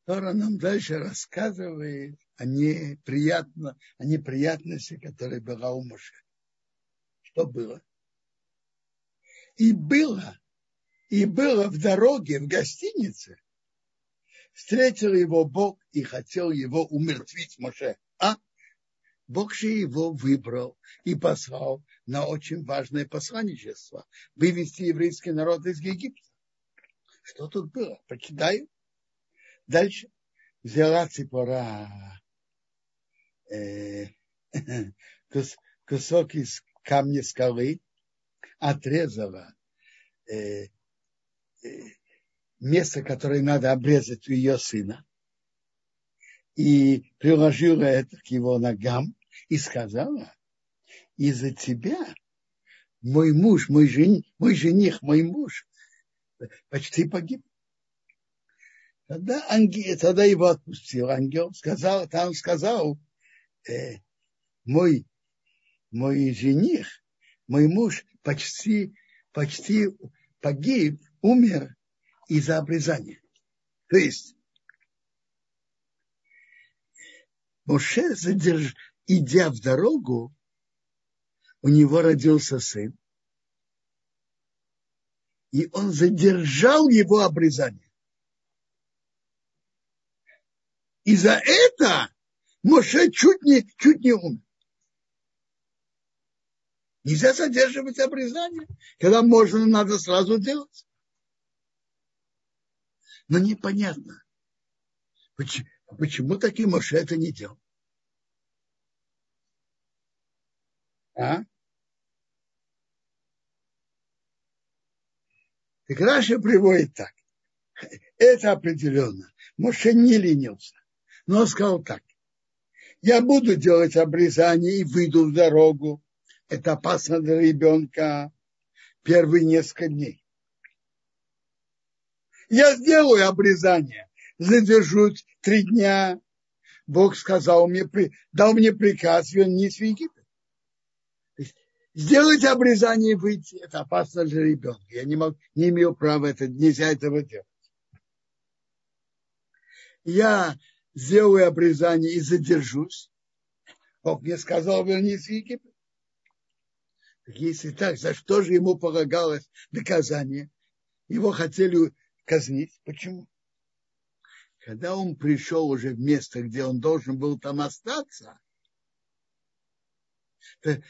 Тора нам дальше рассказывает о, неприятно, о неприятности, которая была у Моше. Что было? И было, и было в дороге, в гостинице, встретил его Бог и хотел его умертвить Моше. А Бог же его выбрал и послал на очень важное посланничество – вывести еврейский народ из Египта. Что тут было? Почитаю. Дальше взяла цепора э, [laughs] кусок из камня скалы, отрезала э, э, место, которое надо обрезать у ее сына, и приложила это к его ногам и сказала, из-за тебя мой муж, мой, жен, мой жених, мой муж почти погиб. Тогда, ангел, тогда его отпустил ангел, сказал, там сказал, э, мой, мой жених, мой муж почти, почти погиб, умер из-за обрезания. То есть, Моше, задерж... идя в дорогу, у него родился сын, и он задержал его обрезание. И за это Моше чуть не, чуть не умер. Нельзя задерживать обрезание, когда можно, надо сразу делать. Но непонятно, почему, почему таки Моше это не делал. А? Так Раша приводит так. Это определенно. Моше не ленился но он сказал так. Я буду делать обрезание и выйду в дорогу. Это опасно для ребенка первые несколько дней. Я сделаю обрезание. Задержусь три дня. Бог сказал мне, дал мне приказ вернись в Египет. Сделать обрезание и выйти, это опасно для ребенка. Я не, могу, не имею права, это, нельзя этого делать. Я сделаю обрезание и задержусь. Бог мне сказал, вернись в Египет. Если так, за что же ему полагалось наказание? Его хотели казнить. Почему? Когда он пришел уже в место, где он должен был там остаться, так,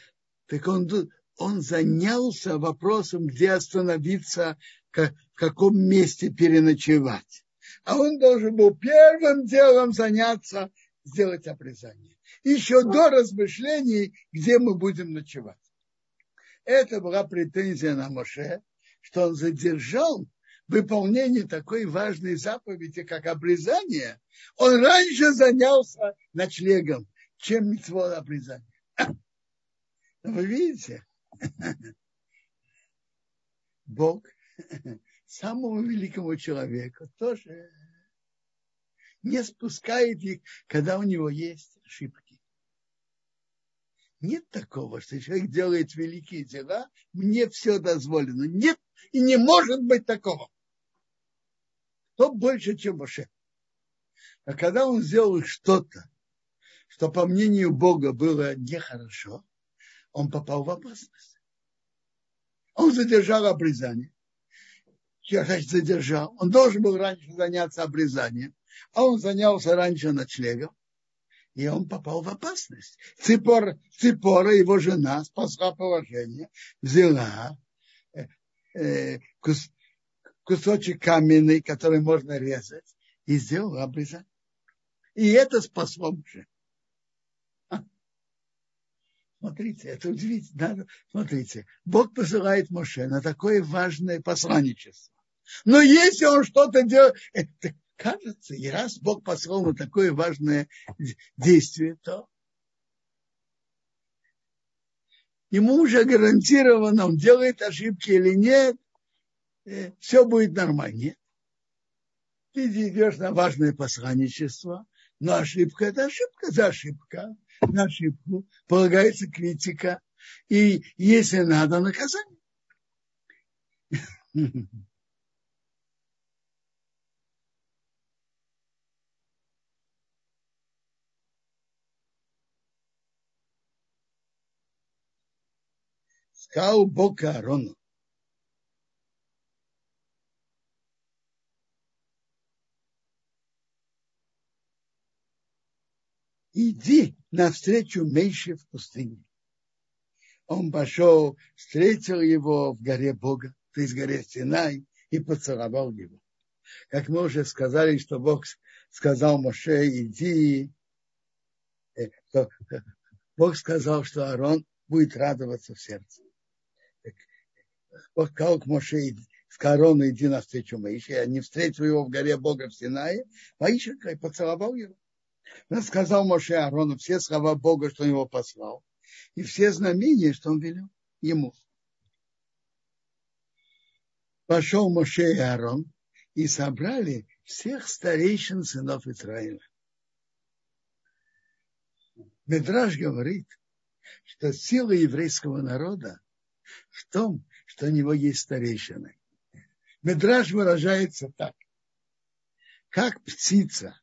так он, он занялся вопросом, где остановиться, в каком месте переночевать а он должен был первым делом заняться, сделать обрезание. Еще до размышлений, где мы будем ночевать. Это была претензия на Моше, что он задержал выполнение такой важной заповеди, как обрезание. Он раньше занялся ночлегом, чем митцвот обрезания. Вы видите? Бог самому великому человеку тоже не спускает их, когда у него есть ошибки. Нет такого, что человек делает великие дела, мне все дозволено. Нет, и не может быть такого. Кто больше, чем Моше. А когда он сделал что-то, что по мнению Бога было нехорошо, он попал в опасность. Он задержал обрезание значит, задержал. Он должен был раньше заняться обрезанием, а он занялся раньше ночлегом, и он попал в опасность. Ципор, Ципора, его жена, спасла положение, взяла э, э, кус, кусочек каменный, который можно резать, и сделала обрезание. И это спасло мужа. Смотрите, это удивительно. Смотрите, Бог посылает Моше на такое важное посланничество. Но если он что-то делает, кажется, и раз Бог послал на такое важное действие, то ему уже гарантированно, он делает ошибки или нет, э, все будет нормально. Ты идешь на важное посланничество, но ошибка – это ошибка за ошибка. На ошибку полагается критика, и если надо, наказание. [laughs] Сказал Бог Аарону, иди навстречу Мейше в пустыне. Он пошел, встретил его в горе Бога, то есть в горе Синай, и поцеловал его. Как мы уже сказали, что Бог сказал Моше, иди, э, то Бог сказал, что Аарон будет радоваться в сердце. Бог сказал к Моше, с короной иди навстречу Моише. Я не встретил его в горе Бога в Синае. Моиша поцеловал его. Он сказал Моше Аарону все слова Бога, что он его послал, и все знамения, что он велел ему. Пошел Моше и Аарон и собрали всех старейшин сынов Израиля. Медраж говорит, что сила еврейского народа в том, что у него есть старейшины. Медраж выражается так. Как птица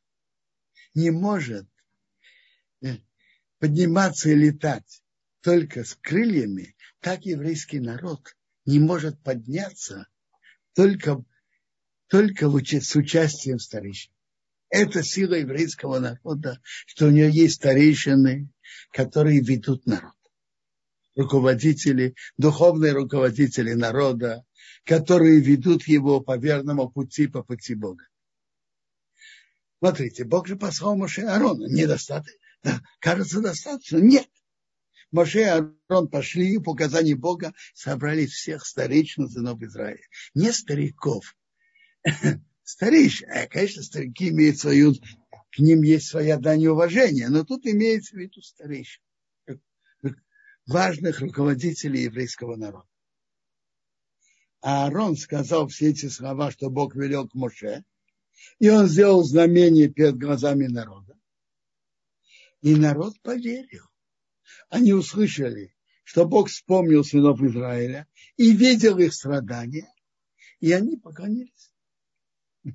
не может э, подниматься и летать только с крыльями, так еврейский народ не может подняться только, только с участием старейшин. Это сила еврейского народа, что у нее есть старейшины, которые ведут народ. Руководители, духовные руководители народа, которые ведут его по верному пути, по пути Бога. Смотрите, Бог же послал Моше Аарона. Недостаточно. Да, кажется, достаточно. Нет. Моше и Аарон пошли и по указанию Бога собрали всех старейшин сынов Израиля. Не стариков. [laughs] Старейшин. А, конечно, старики имеют свою, к ним есть своя дань уважения, но тут имеется в виду старейшин. Важных руководителей еврейского народа. А Аарон сказал все эти слова, что Бог велел к Моше – и он сделал знамение перед глазами народа. И народ поверил. Они услышали, что Бог вспомнил сынов Израиля и видел их страдания, и они поклонились. [laughs]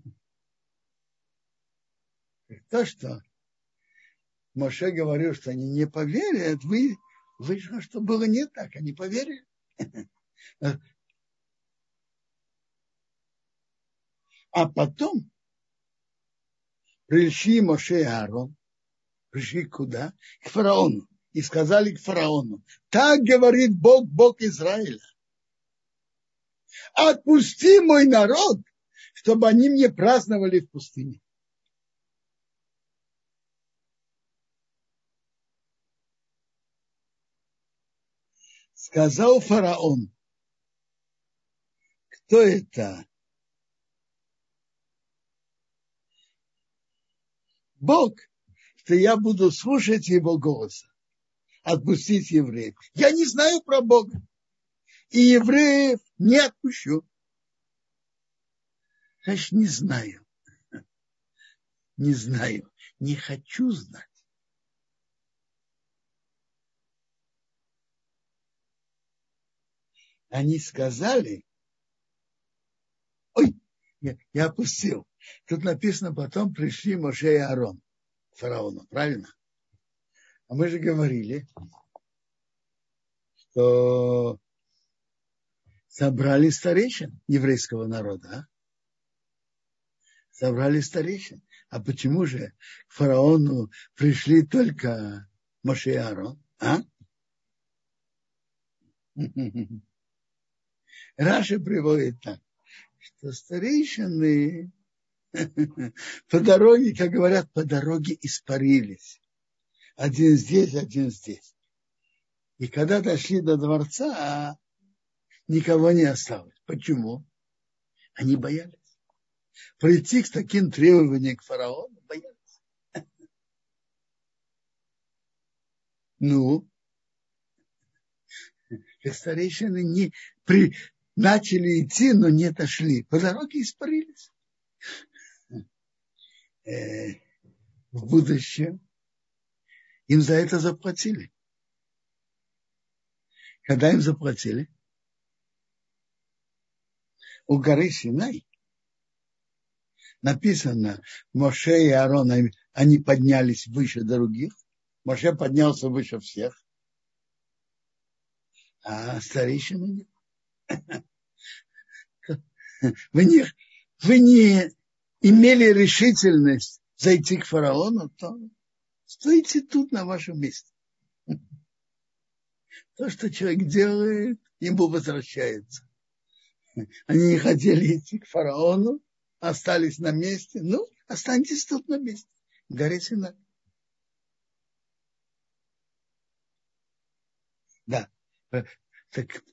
То, что Моше говорил, что они не поверят, вы, вышло, что было не так, они поверили. А потом пришли Моше и Аарон, пришли куда? К фараону. И сказали к фараону, так говорит Бог, Бог Израиля. Отпусти мой народ, чтобы они мне праздновали в пустыне. Сказал фараон, кто это? Бог, что я буду слушать его голоса, отпустить евреев. Я не знаю про Бога. И евреев не отпущу. Значит, не знаю. [laughs] Не знаю. Не хочу знать. Они сказали, ой, я, я опустил. Тут написано, потом пришли Моше и Аарон к фараону, правильно? А мы же говорили, что собрали старейшин еврейского народа. А? Собрали старейшин. А почему же к фараону пришли только Моше и Аарон? А? [laughs] Раша приводит так, что старейшины по дороге, как говорят, по дороге испарились. Один здесь, один здесь. И когда дошли до дворца, никого не осталось. Почему? Они боялись. прийти к таким требованиям к фараону, боялись. Ну, старейшины не при, начали идти, но не дошли. По дороге испарились. Э, в будущем им за это заплатили. Когда им заплатили? У горы Синай написано, Моше и Аарон, они поднялись выше других. Моше поднялся выше всех. А старейшины нет. Вы не, вы не имели решительность зайти к фараону, то стойте тут на вашем месте. То, что человек делает, ему возвращается. Они не хотели идти к фараону, остались на месте. Ну, останьтесь тут на месте. Горе Синай. Да. Так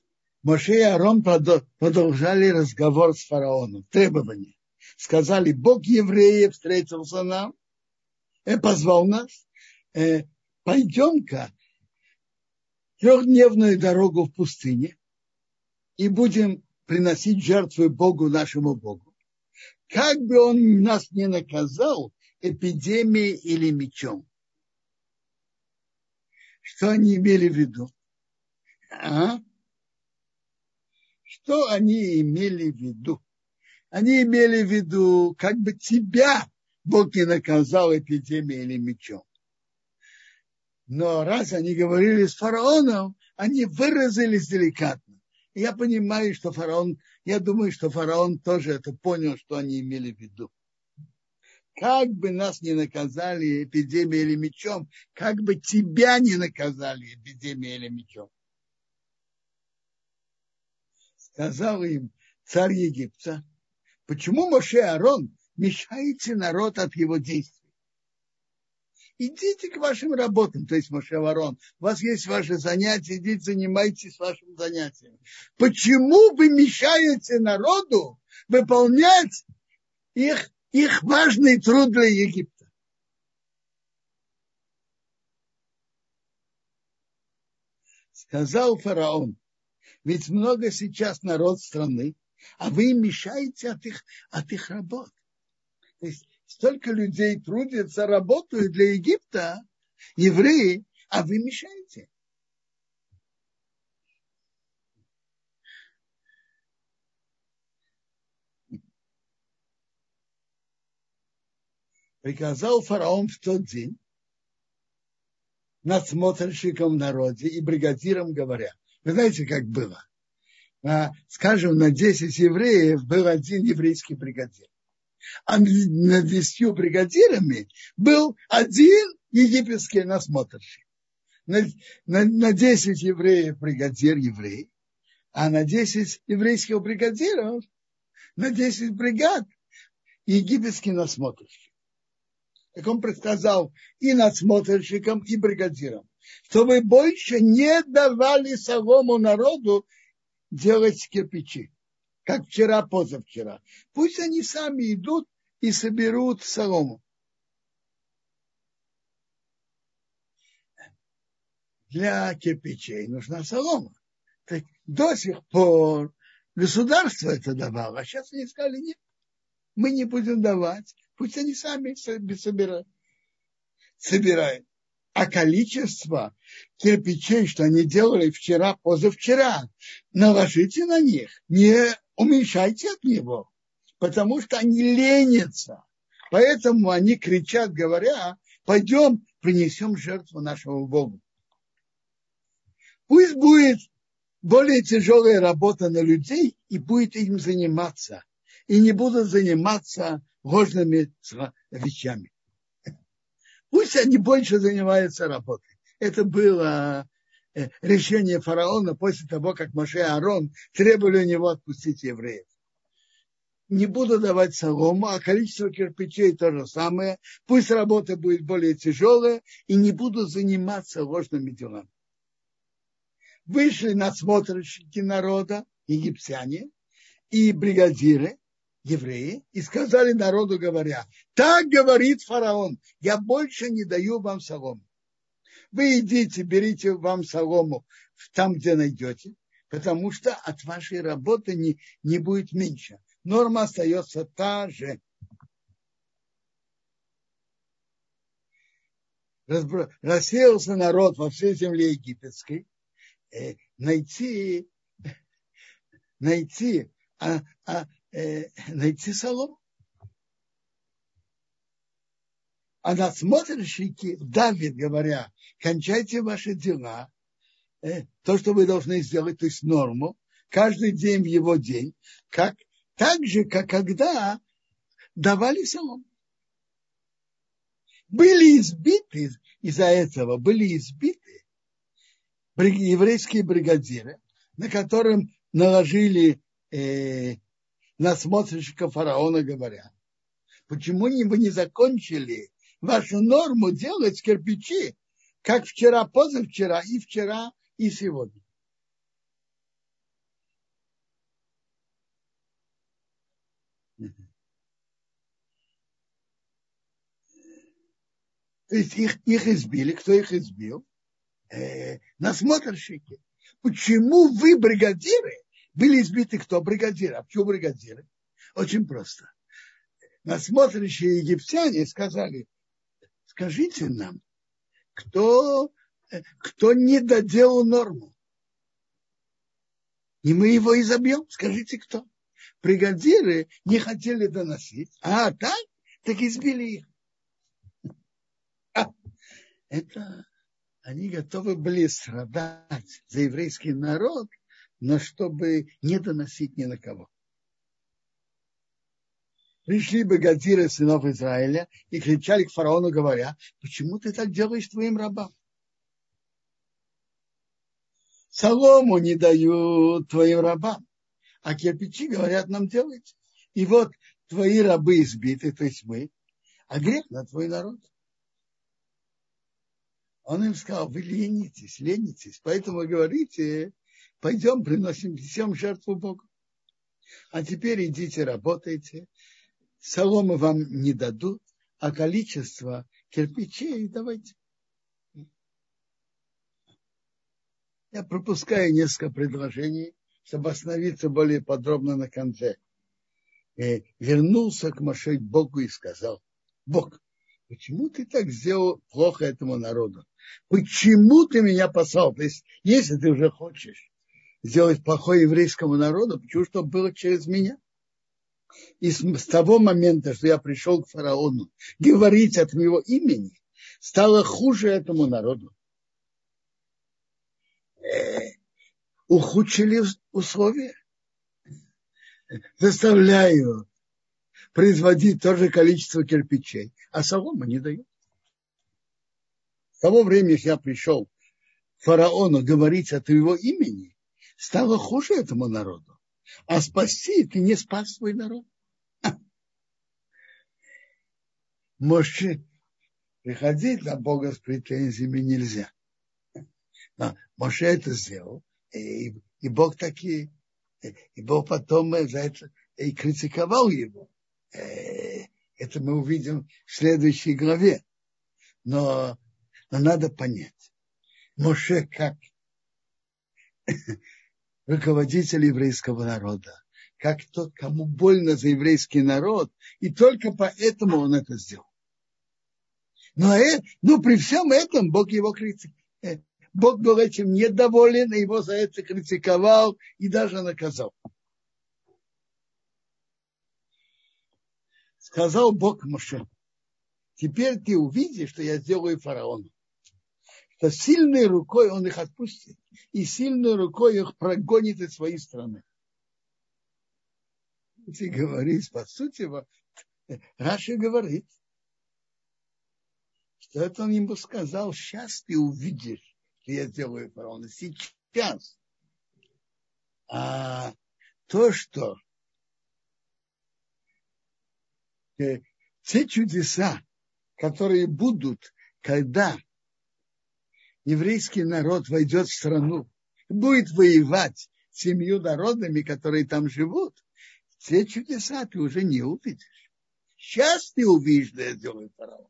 Моше и Арон продолжали разговор с фараоном. Требования. Сказали, Бог евреев встретился нам, и позвал нас, э, пойдем-ка трехдневную дорогу в пустыне и будем приносить жертвы Богу, нашему Богу. Как бы он нас не наказал эпидемией или мечом. Что они имели в виду? А? Что они имели в виду? Они имели в виду, как бы тебя Бог не наказал эпидемией или мечом. Но раз они говорили с фараоном, они выразились деликатно. Я понимаю, что фараон, я думаю, что фараон тоже это понял, что они имели в виду. Как бы нас не наказали эпидемией или мечом, как бы тебя не наказали эпидемией или мечом сказал им царь Египта, почему Моше Арон мешаете народ от его действий? Идите к вашим работам, то есть Моше Арон, у вас есть ваши занятия, идите занимайтесь вашим занятием. Почему вы мешаете народу выполнять их, их важный труд для Египта? Сказал фараон, ведь много сейчас народ страны, а вы им мешаете от их, от их работ. То есть столько людей трудятся, работают для Египта, евреи, а вы мешаете. Приказал фараон в тот день надсмотрщикам в народе и бригадирам говоря, вы знаете, как было? А, скажем, на 10 евреев был один еврейский бригадир. А над 10 бригадирами был один египетский насмотрщик. На, на, на 10 евреев бригадир еврей, а на 10 еврейских бригадиров, на 10 бригад египетский насмотрщик. Так он предсказал и надсмотрщикам, и бригадирам чтобы больше не давали солому народу делать кирпичи, как вчера, позавчера. Пусть они сами идут и соберут солому. Для кирпичей нужна солома. Так до сих пор государство это давало, а сейчас они сказали, нет, мы не будем давать, пусть они сами собирают. собирают а количество кирпичей, что они делали вчера, позавчера, наложите на них, не уменьшайте от него, потому что они ленятся. Поэтому они кричат, говоря, пойдем принесем жертву нашему Богу. Пусть будет более тяжелая работа на людей и будет им заниматься. И не будут заниматься ложными вещами. Пусть они больше занимаются работой. Это было э, решение фараона после того, как Моше и Аарон требовали у него отпустить евреев. Не буду давать солому, а количество кирпичей то же самое. Пусть работа будет более тяжелая и не буду заниматься ложными делами. Вышли надсмотрщики народа, египтяне и бригадиры, евреи и сказали народу, говоря, так говорит фараон, я больше не даю вам солому. Вы идите, берите вам солому там, где найдете, потому что от вашей работы не, не будет меньше. Норма остается та же. Рассеялся народ во всей земле египетской, э, найти, найти, а, а, э, найти солому. А надсмотрщики Давид, говоря, кончайте ваши дела, э, то, что вы должны сделать, то есть норму, каждый день в его день, как, так же, как когда давали солому. Были избиты из-за этого, были избиты еврейские бригадиры, на которым наложили э, насмотрщика фараона, говоря, почему вы не закончили вашу норму делать кирпичи, как вчера, позавчера, и вчера, и сегодня. То есть их, их избили. Кто их избил? Э, насмотрщики. Почему вы, бригадиры, были избиты кто? Бригадиры. А почему бригадиры? Очень просто. Насмотрящие египтяне сказали, скажите нам, кто, кто не доделал норму. И мы его изобьем. Скажите, кто? Бригадиры не хотели доносить. А так? Так избили их. [laughs] Это они готовы были страдать за еврейский народ, но чтобы не доносить ни на кого пришли богатиры сынов Израиля и кричали к фараону, говоря, почему ты так делаешь твоим рабам? Солому не дают твоим рабам, а кирпичи говорят нам делайте. И вот твои рабы избиты, то есть мы, а грех на твой народ. Он им сказал, вы ленитесь, ленитесь, поэтому говорите, пойдем приносим, несем жертву Богу. А теперь идите, работайте, соломы вам не дадут, а количество кирпичей давайте. Я пропускаю несколько предложений, чтобы остановиться более подробно на конце. И вернулся к Маше Богу и сказал, Бог, почему ты так сделал плохо этому народу? Почему ты меня послал? То есть, если ты уже хочешь сделать плохое еврейскому народу, почему что было через меня? И с того момента, что я пришел к фараону, говорить от моего имени, стало хуже этому народу. Э, ухудшили условия. Заставляю производить то же количество кирпичей, а солома не дают. С того времени, как я пришел к фараону говорить от его имени, стало хуже этому народу. А спасти ты не спас свой народ. Моше приходить на Бога с претензиями нельзя. Но Моше это сделал, и, и Бог таки, и Бог потом за это и критиковал его. Э, это мы увидим в следующей главе. Но, но надо понять, Моше как руководитель еврейского народа, как тот, кому больно за еврейский народ, и только поэтому он это сделал. Но, э, но при всем этом Бог его критиковал. Э, Бог был этим недоволен, и его за это критиковал и даже наказал. Сказал Бог Моше, теперь ты увидишь, что я сделаю фараону. Что сильной рукой он их отпустит, и сильной рукой их прогонит из своей страны. Ты говоришь, по сути, Раши говорит, что это он ему сказал, сейчас ты увидишь, что я сделаю фараона, сейчас. А то, что э, те чудеса, которые будут, когда еврейский народ войдет в страну, будет воевать с семью народами, которые там живут, все чудеса ты уже не увидишь. Сейчас ты увидишь, что я сделаю фараон.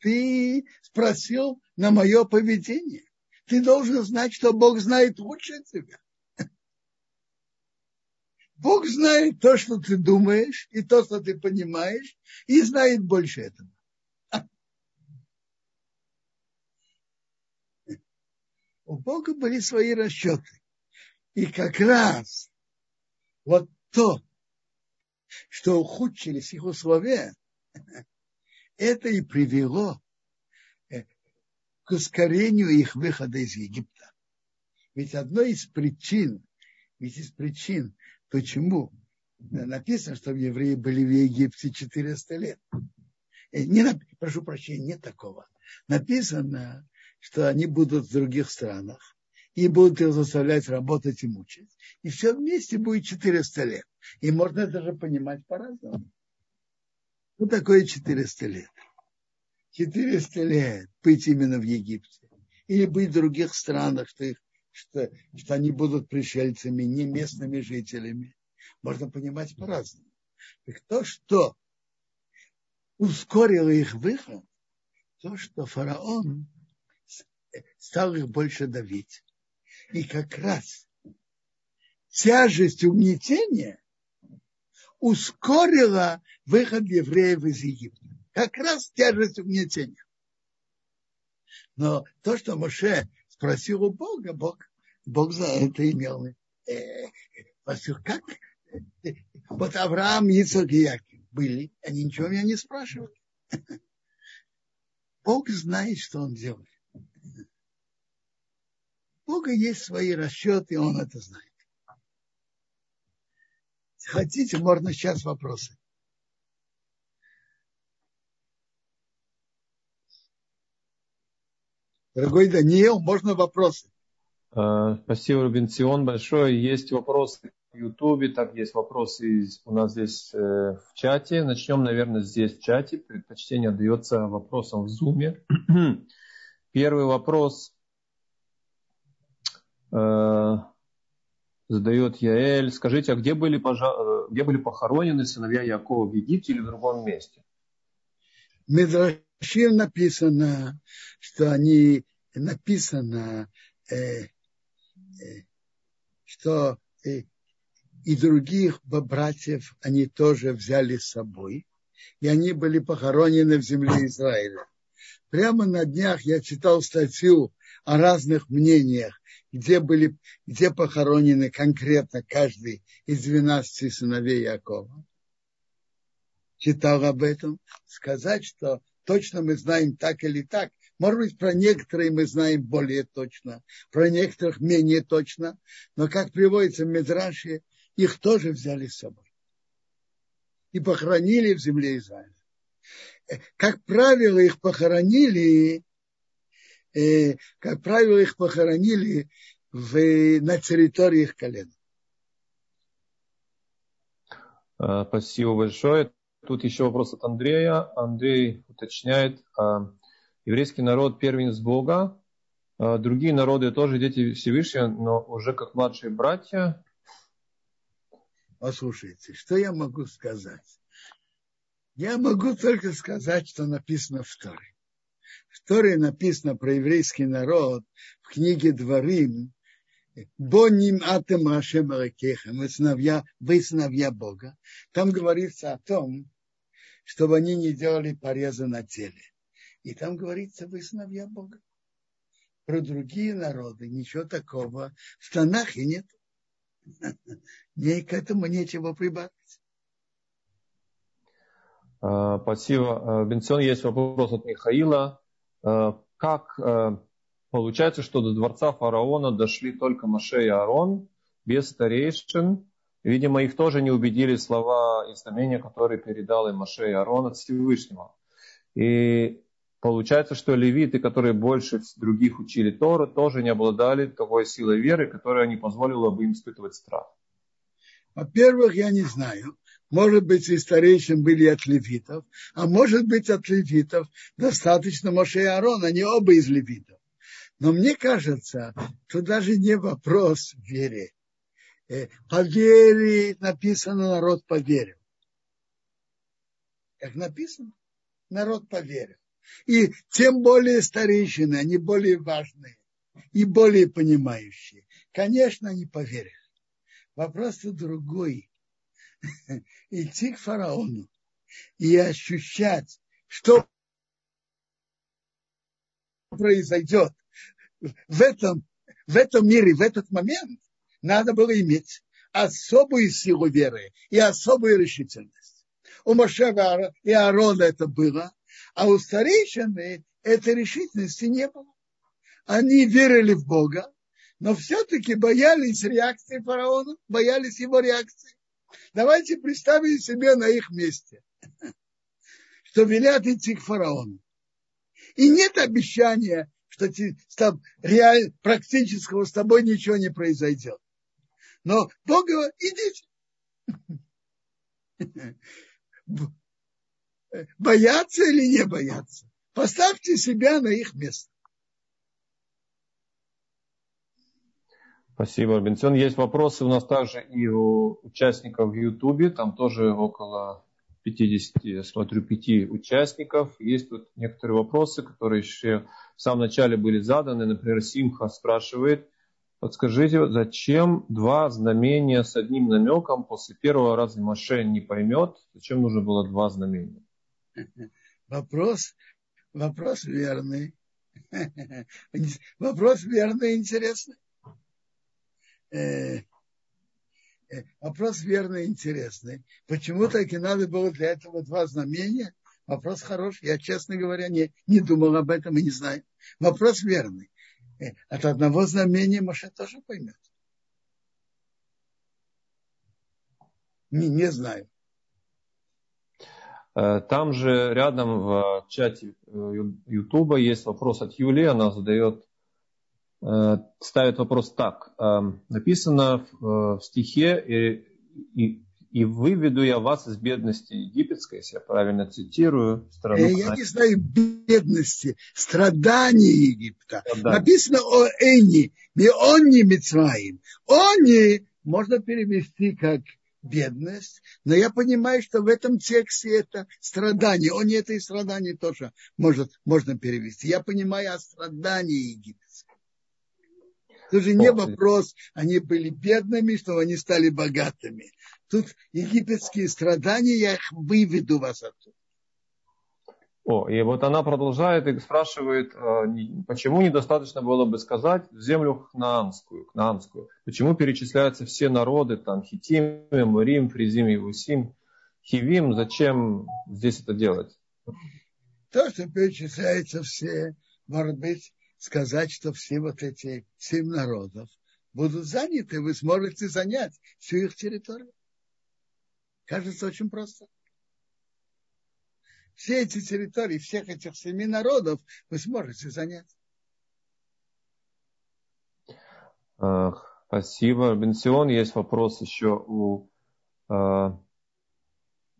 Ты спросил на мое поведение. Ты должен знать, что Бог знает лучше тебя. [laughs] Бог знает то, что ты думаешь, и то, что ты понимаешь, и знает больше этого. У Бога были свои расчеты. И как раз вот то, что ухудшились их условия, [laughs] это и привело э, к ускорению их выхода из Египта. Ведь одной из причин, ведь из причин, почему написано, что евреи были в Египте 400 лет. Э, не, прошу прощения, нет такого. Написано, что они будут в других странах и будут их заставлять работать и мучить. И все вместе будет 400 лет. И можно даже понимать по-разному. Что такое 400 лет? 400 лет быть именно в Египте. Или быть в других странах, что, их, что, что они будут пришельцами, не местными жителями. Можно понимать по-разному. Так то, что ускорило их выход, то, что фараон стал их больше давить. И как раз тяжесть угнетения ускорила выход евреев из Египта. Как раз тяжесть угнетения. Но то, что Моше спросил у Бога, Бог, Бог за это имел. Э, как? Вот Авраам, Ицхак и Яков были, они ничего меня не спрашивали. [laughs] Бог знает, что он делает. Бога есть свои расчеты, он это знает. Хотите, можно сейчас вопросы. Дорогой Даниил, можно вопросы? А, спасибо, Рубин Сион, большое. Есть вопросы в Ютубе, так есть вопросы у нас здесь э, в чате. Начнем, наверное, здесь в чате. Предпочтение отдается вопросам в Зуме. [clears throat] Первый вопрос задает Яэль. Скажите, а где были, пожа... где были похоронены сыновья Якова в Египте или в другом месте? В написано, что они написано, э, э, что э, и других братьев они тоже взяли с собой, и они были похоронены в земле Израиля. Прямо на днях я читал статью о разных мнениях где, были, где похоронены конкретно каждый из 12 сыновей Якова. Читал об этом. Сказать, что точно мы знаем так или так. Может быть, про некоторые мы знаем более точно, про некоторых менее точно, но, как приводится в Медраше, их тоже взяли с собой и похоронили в земле Израиля. Как правило, их похоронили э, как правило, их похоронили в, на территории их колена. А, спасибо большое. Тут еще вопрос от Андрея. Андрей уточняет, а, еврейский народ первенец Бога, а другие народы тоже дети Всевышнего, но уже как младшие братья. Послушайте, что я могу сказать? Я могу только сказать, что написано в Торе. В Торе написано про еврейский народ в книге Дворим, Боним атем Ашем вы сыновья, вы сыновья Бога. Там говорится о том, чтобы они не делали порезы на теле. И там говорится, вы сыновья Бога. Про другие народы ничего такого в Танахе нет. [laughs] Не, к этому нечего прибавить. А, спасибо. А, Бенцион, есть вопрос от Михаила. Э, как э, получается, что до дворца фараона дошли только Маше и Аарон, без старейшин. Видимо, их тоже не убедили слова и знамения, которые передал им Маше и Аарон от Всевышнего. И получается, что левиты, которые больше других учили Тору, тоже не обладали такой силой веры, которая не позволила бы им испытывать страх. Во-первых, я не знаю. Может быть, и старейшин были от левитов, а может быть, от левитов достаточно Моше и Аарон, они оба из левитов. Но мне кажется, что даже не вопрос вере. Э, по вере написано, народ поверил. Как написано, народ поверил. И тем более старейшины, они более важные и более понимающие. Конечно, они поверили. Вопрос-то другой. [laughs] Идти к фараону и ощущать, что произойдет в этом, в этом мире, в этот момент, надо было иметь особую силу веры и особую решительность. У Мошева и Аарона это было, а у старейшины этой решительности не было. Они верили в Бога, но все-таки боялись реакции фараона, боялись его реакции. Давайте представим себе на их месте, что велят идти к фараону. И нет обещания, что там практического с тобой ничего не произойдет. Но Бог говорит, идите. Бояться или не бояться? Поставьте себя на их место. Спасибо, Бенсион. Есть вопросы у нас также и у участников в Ютубе. Там тоже около 50, я смотрю, 5 участников. Есть тут некоторые вопросы, которые еще в самом начале были заданы. Например, Симха спрашивает, подскажите, зачем два знамения с одним намеком после первого раза Маше не поймет? Зачем нужно было два знамения? Вопрос, вопрос верный. [laughs] Вопрос верный интересный. Э, э, вопрос верный и интересный. Почему так и надо было для этого два знамения? Вопрос хороший. Я, честно говоря, не, не думал об этом и не знаю. Вопрос верный. Э, от одного знамения Маша тоже поймет. Не, не знаю. Там же рядом в чате Ютуба есть вопрос от Юлии. Она задает Э, ставит вопрос так. Э, написано в э, стихе и, и, и выведу я вас из бедности египетской, если я правильно цитирую. Страну, я не знаю бедности, страданий Египта. Страдания. Написано о Эни, не Онни Мицраим. Они можно перевести как бедность, но я понимаю, что в этом тексте это страдание. Он это и страдание тоже может, можно перевести. Я понимаю о страдании Египта. Тут же не вопрос, они были бедными, что они стали богатыми. Тут египетские страдания, я их выведу вас оттуда. О, и вот она продолжает и спрашивает, а, почему недостаточно было бы сказать землю хнаанскую, кнаанскую? Почему перечисляются все народы, там, Хитим, Мурим, Фризим, Иусим, Хивим, зачем здесь это делать? То, что перечисляются все, может быть, сказать, что все вот эти семь народов будут заняты, вы сможете занять всю их территорию. Кажется очень просто. Все эти территории, всех этих семи народов вы сможете занять. Спасибо, Бенсион. Есть вопрос еще у... А,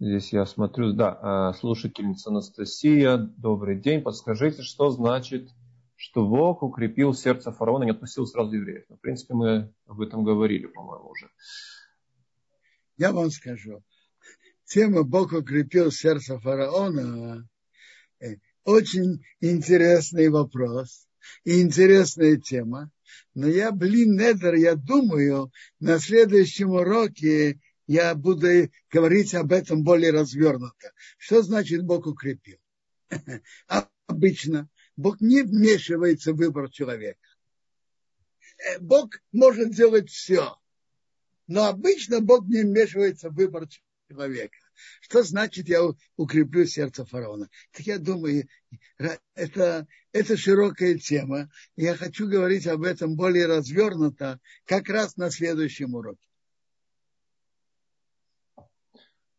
здесь я смотрю, да, а, слушательница Анастасия. Добрый день. Подскажите, что значит что Бог укрепил сердце фараона не отпустил сразу евреев. Ну, в принципе, мы об этом говорили, по-моему, уже. Я вам скажу. Тема Бог укрепил сердце фараона очень интересный вопрос и интересная тема. Но я, блин, Недер, я думаю, на следующем уроке я буду говорить об этом более развернуто. Что значит Бог укрепил? [laughs] Обычно Бог не вмешивается в выбор человека. Э, Бог может делать все. Но обычно Бог не вмешивается в выбор человека. Что значит я укреплю сердце фараона? Так я думаю, это, это широкая тема. Я хочу говорить об этом более развернуто, как раз на следующем уроке.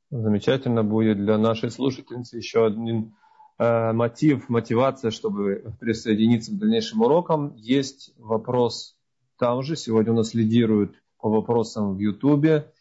Замечательно будет для нашей слушательницы еще один мотив, мотивация, чтобы присоединиться к дальнейшим урокам. Есть вопрос там же. Сегодня у нас лидирует по вопросам в Ютубе.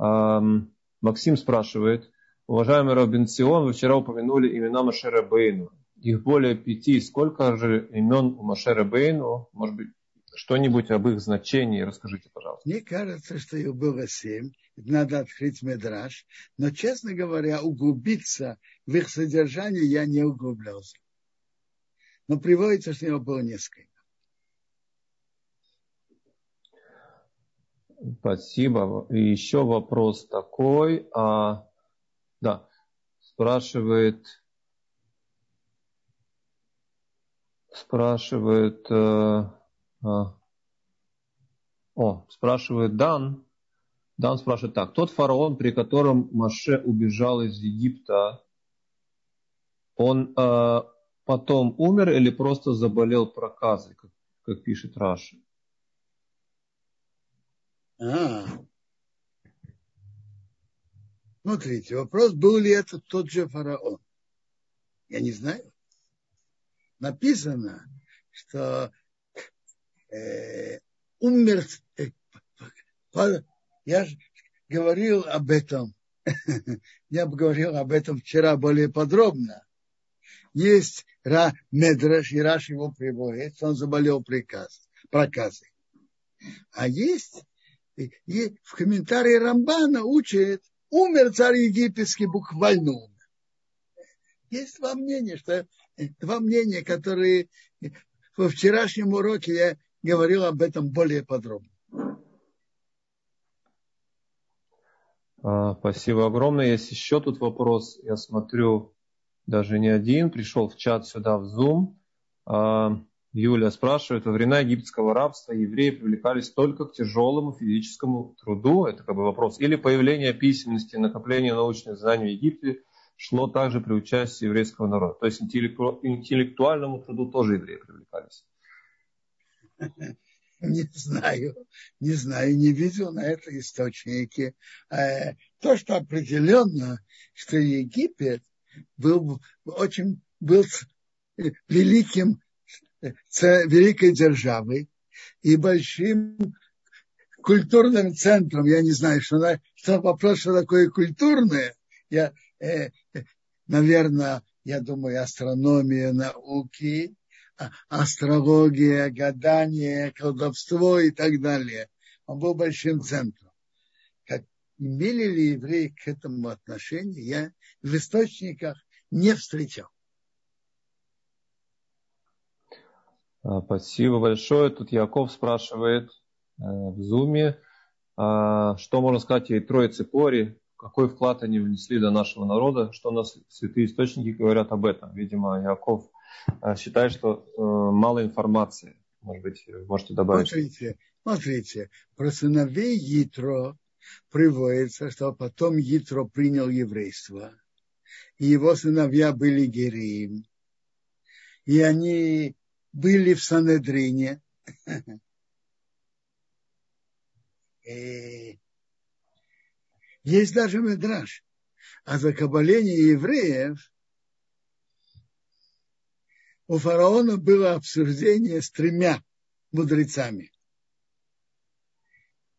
Эм, Максим спрашивает. Уважаемый Робин Сион, вы вчера упомянули имена Машера Бейну. Их более пяти. Сколько же имен у Машера Бейну? Может быть, что-нибудь об их значении расскажите, пожалуйста. Мне кажется, что их было семь. Надо открыть медраж. Но, честно говоря, углубиться в их содержание я не углублялся. Но приводится, что его было несколько. Спасибо. И еще вопрос такой. А, да, спрашивает, спрашивает, э, о, спрашивает Дан. Дан спрашивает так. Тот фараон, при котором Маше убежал из Египта, он э, потом умер или просто заболел проказой, как, как пишет Раши? А. Смотрите, вопрос, был ли это тот же фараон. Я не знаю. Написано, что э, умер. Э, я говорил об этом. [laughs] я говорил об этом вчера более подробно. Есть Ра, Медраш, и Раш его приводит, он заболел приказ, проказой. А есть и в комментарии Рамбана учит, умер царь египетский, буквально умер. Есть два мнения, что два мнения, которые во вчерашнем уроке я говорил об этом более подробно. А, спасибо огромное. Есть еще тут вопрос. Я смотрю, даже не один. Пришел в чат сюда в Zoom. А, Юля спрашивает, во времена египетского рабства евреи привлекались только к тяжелому физическому труду, это как бы вопрос, или появление письменности, накопление научных знаний в Египте шло также при участии еврейского народа. То есть интеллекту, интеллектуальному труду тоже евреи привлекались. Не знаю, не знаю, не видел на это источники. Э, то, что определенно, что Египет был очень был великим великой державы и большим культурным центром. Я не знаю, что, что вопрос, что такое культурное. Я, э, наверное, я думаю, астрономия, науки, астрология, гадание, колдовство и так далее. Он был большим центром. Как, имели ли евреи к этому отношение, я в источниках не встречал. А, спасибо большое. Тут Яков спрашивает э, в Зуме, а, что можно сказать о Троице Кори, какой вклад они внесли для нашего народа, что у нас святые источники говорят об этом. Видимо, Яков считает, что э, мало информации. Может быть, можете добавить. Смотрите, смотрите, про сыновей Ятро приводится, что потом Ятро принял еврейство, и его сыновья были Гериим, и они были в Санедрине. [laughs] Есть даже медраж. А закабаление евреев у фараона было обсуждение с тремя мудрецами.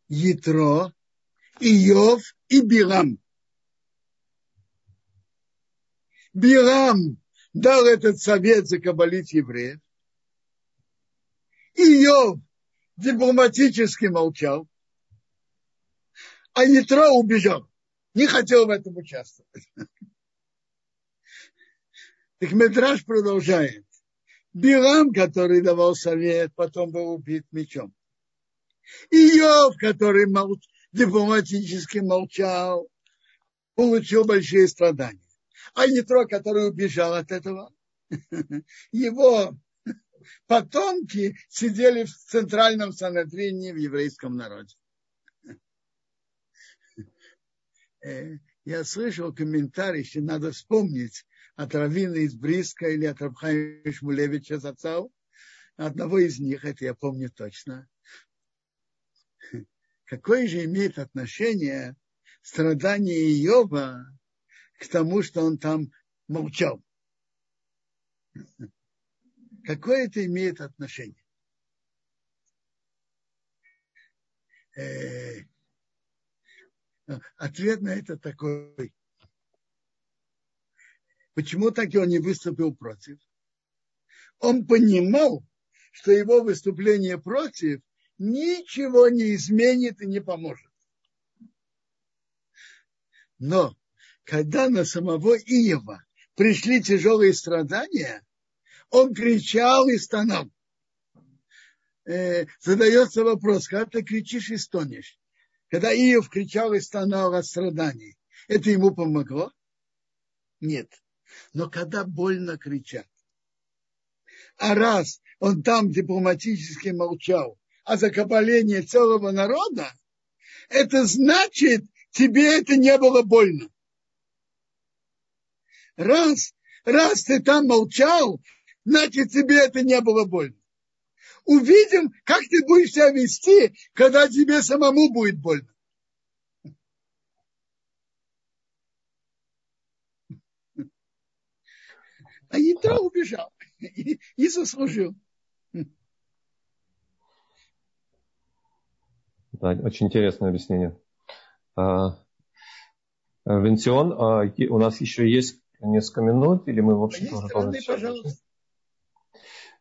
Ятро, Иов и Билам. Билам дал этот совет закабалить евреев. Иов дипломатически молчал, а Ятро убежал. Не хотел в этом участвовать. Так Медраж продолжает. Билам, который давал совет, потом был убит мечом. Иов, который молч... дипломатически молчал, получил большие страдания. А Ятро, который убежал от этого, [laughs] его потомки сидели в центральном санадрине в еврейском народе. [laughs] Э, я слышал комментарий, что надо вспомнить от Равина из Бриска или от Рабхайма Шмулевича Зацау. Одного из них, это я помню точно. Какое же имеет отношение страдание Иова к тому, что он там молчал? Какое это имеет отношение? Э, ответ на это такой. Почему так он не выступил против? Он понимал, что его выступление против ничего не изменит и не поможет. Но когда на самого Иева пришли тяжелые страдания, он кричал и стонал. Э, задается вопрос, когда ты кричишь и стонешь, когда Иов кричал и стонал от страданий, это ему помогло? Нет. Но когда больно кричат, а раз он там дипломатически молчал, а закабаление целого народа, это значит, тебе это не было больно. Раз, раз ты там молчал, значит, тебе это не было больно. Увидим, как ты будешь себя вести, когда тебе самому будет больно. А Ятро убежал [laughs] и, и заслужил. Да, очень интересное объяснение. А, Венсион, а, у нас еще есть несколько минут, или мы, в общем, уже тоже... пожалуйста.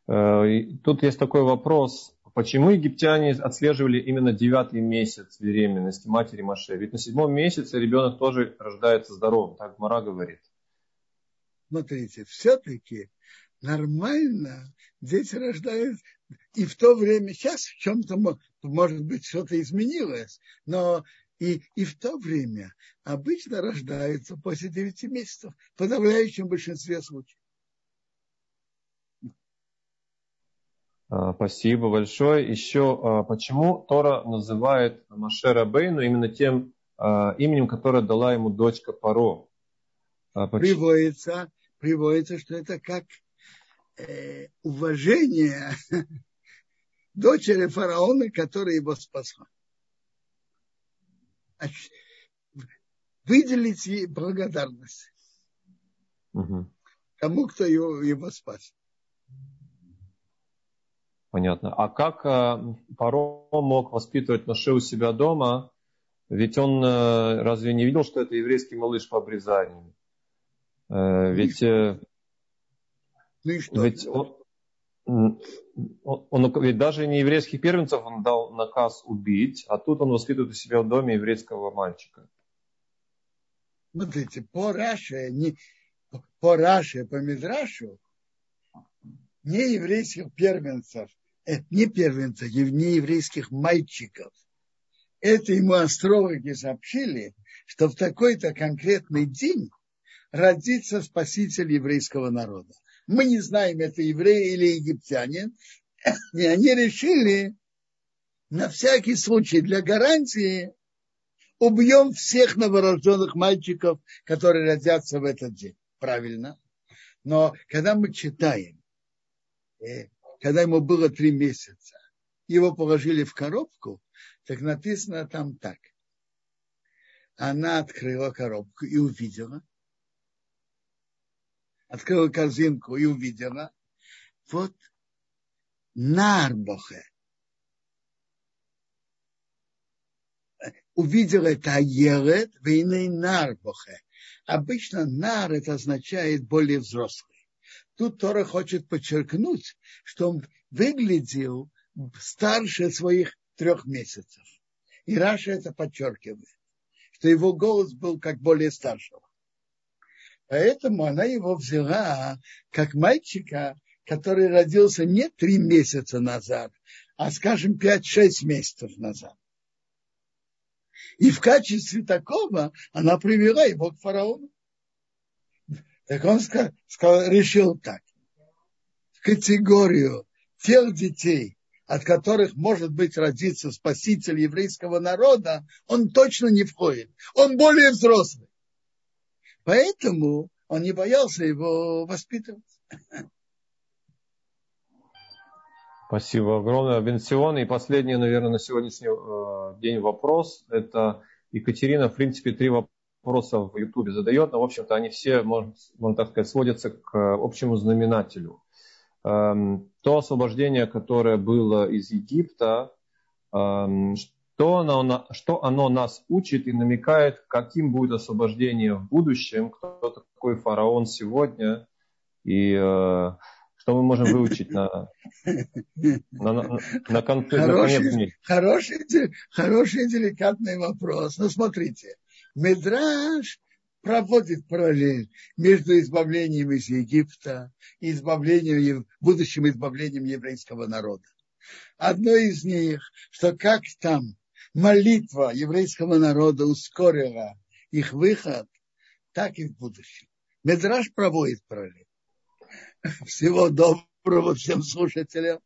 А, тут есть такой вопрос. Почему египтяне отслеживали именно девятый месяц беременности матери Маше? Ведь на седьмом месяце ребенок тоже рождается здоровым, так Мара говорит. Смотрите, все-таки нормально дети рождают, и в то время, сейчас в чем-то, может быть, что-то изменилось, но и, и в то время обычно рождаются после 9 месяцев, в подавляющем большинстве случаев. А, спасибо большое. Еще а, почему Тора называет Машера Бейну именно тем а, именем, которое дала ему дочка Паро? Приводится, приводится, что это как э, уважение [laughs] дочери фараона, которая его спасла. Выделить ей благодарность угу. тому, кто его, его спас. Понятно. А как э, Паро мог воспитывать Маше у себя дома? Ведь он э, разве не видел, что это еврейский малыш по обрезанию? Э, ведь, э, ну и что? ведь он, он, он, ведь даже не еврейских первенцев он дал наказ убить, а тут он воспитывает у себя в доме еврейского мальчика. Смотрите, по Раше, не, по Раше, по Мидрашу, не еврейских первенцев, не первенцев, не еврейских мальчиков. Это ему астрологи сообщили, что в такой-то конкретный день родится спаситель еврейского народа мы не знаем, это еврей или египтянин, и они решили на всякий случай для гарантии убьем всех новорожденных мальчиков, которые родятся в этот день. Правильно. Но когда мы читаем, э, когда ему было три месяца, его положили в коробку, так написано там так. Она открыла коробку и увидела, открыла корзинку и увидела, вот нарбохе. Увидела это елет, войны нарбохе. Обычно нар это означает более взрослый. Тут Тора хочет подчеркнуть, что он выглядел старше своих трех месяцев. И Раша это подчеркивает, что его голос был как более старшего. Поэтому она его взяла как мальчика, который родился не три месяца назад, а, скажем, пять-шесть месяцев назад. И в качестве такого она привела его к фараону. Так он сказал, решил так. В категорию тех детей, от которых может быть родиться спаситель еврейского народа, он точно не входит. Он более взрослый. Поэтому он не боялся его воспитывать. Спасибо огромное, Бенсион. И последний, наверное, на сегодняшний э, день вопрос. Это Екатерина, в принципе, три вопроса в Ютубе задает, но, в общем-то, они все, можно, можно так сказать, сводятся к общему знаменателю. Эм, то освобождение, которое было из Египта, эм, что оно, что оно нас учит и намекает, каким будет освобождение в будущем, кто такой фараон сегодня, и э, Что мы можем выучить на, на, на, на, конце, хороший, на конец дней? Хороший, хороший деликатный вопрос. Ну, смотрите. Медраж проводит параллель между избавлением из Египта и избавлением, будущим избавлением еврейского народа. Одно из них, что как там молитва еврейского народа ускорила их выход, так и в будущем. Медраж проводит параллель. Всего доброго всем слушателям.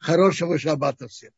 Хорошего шаббата всем.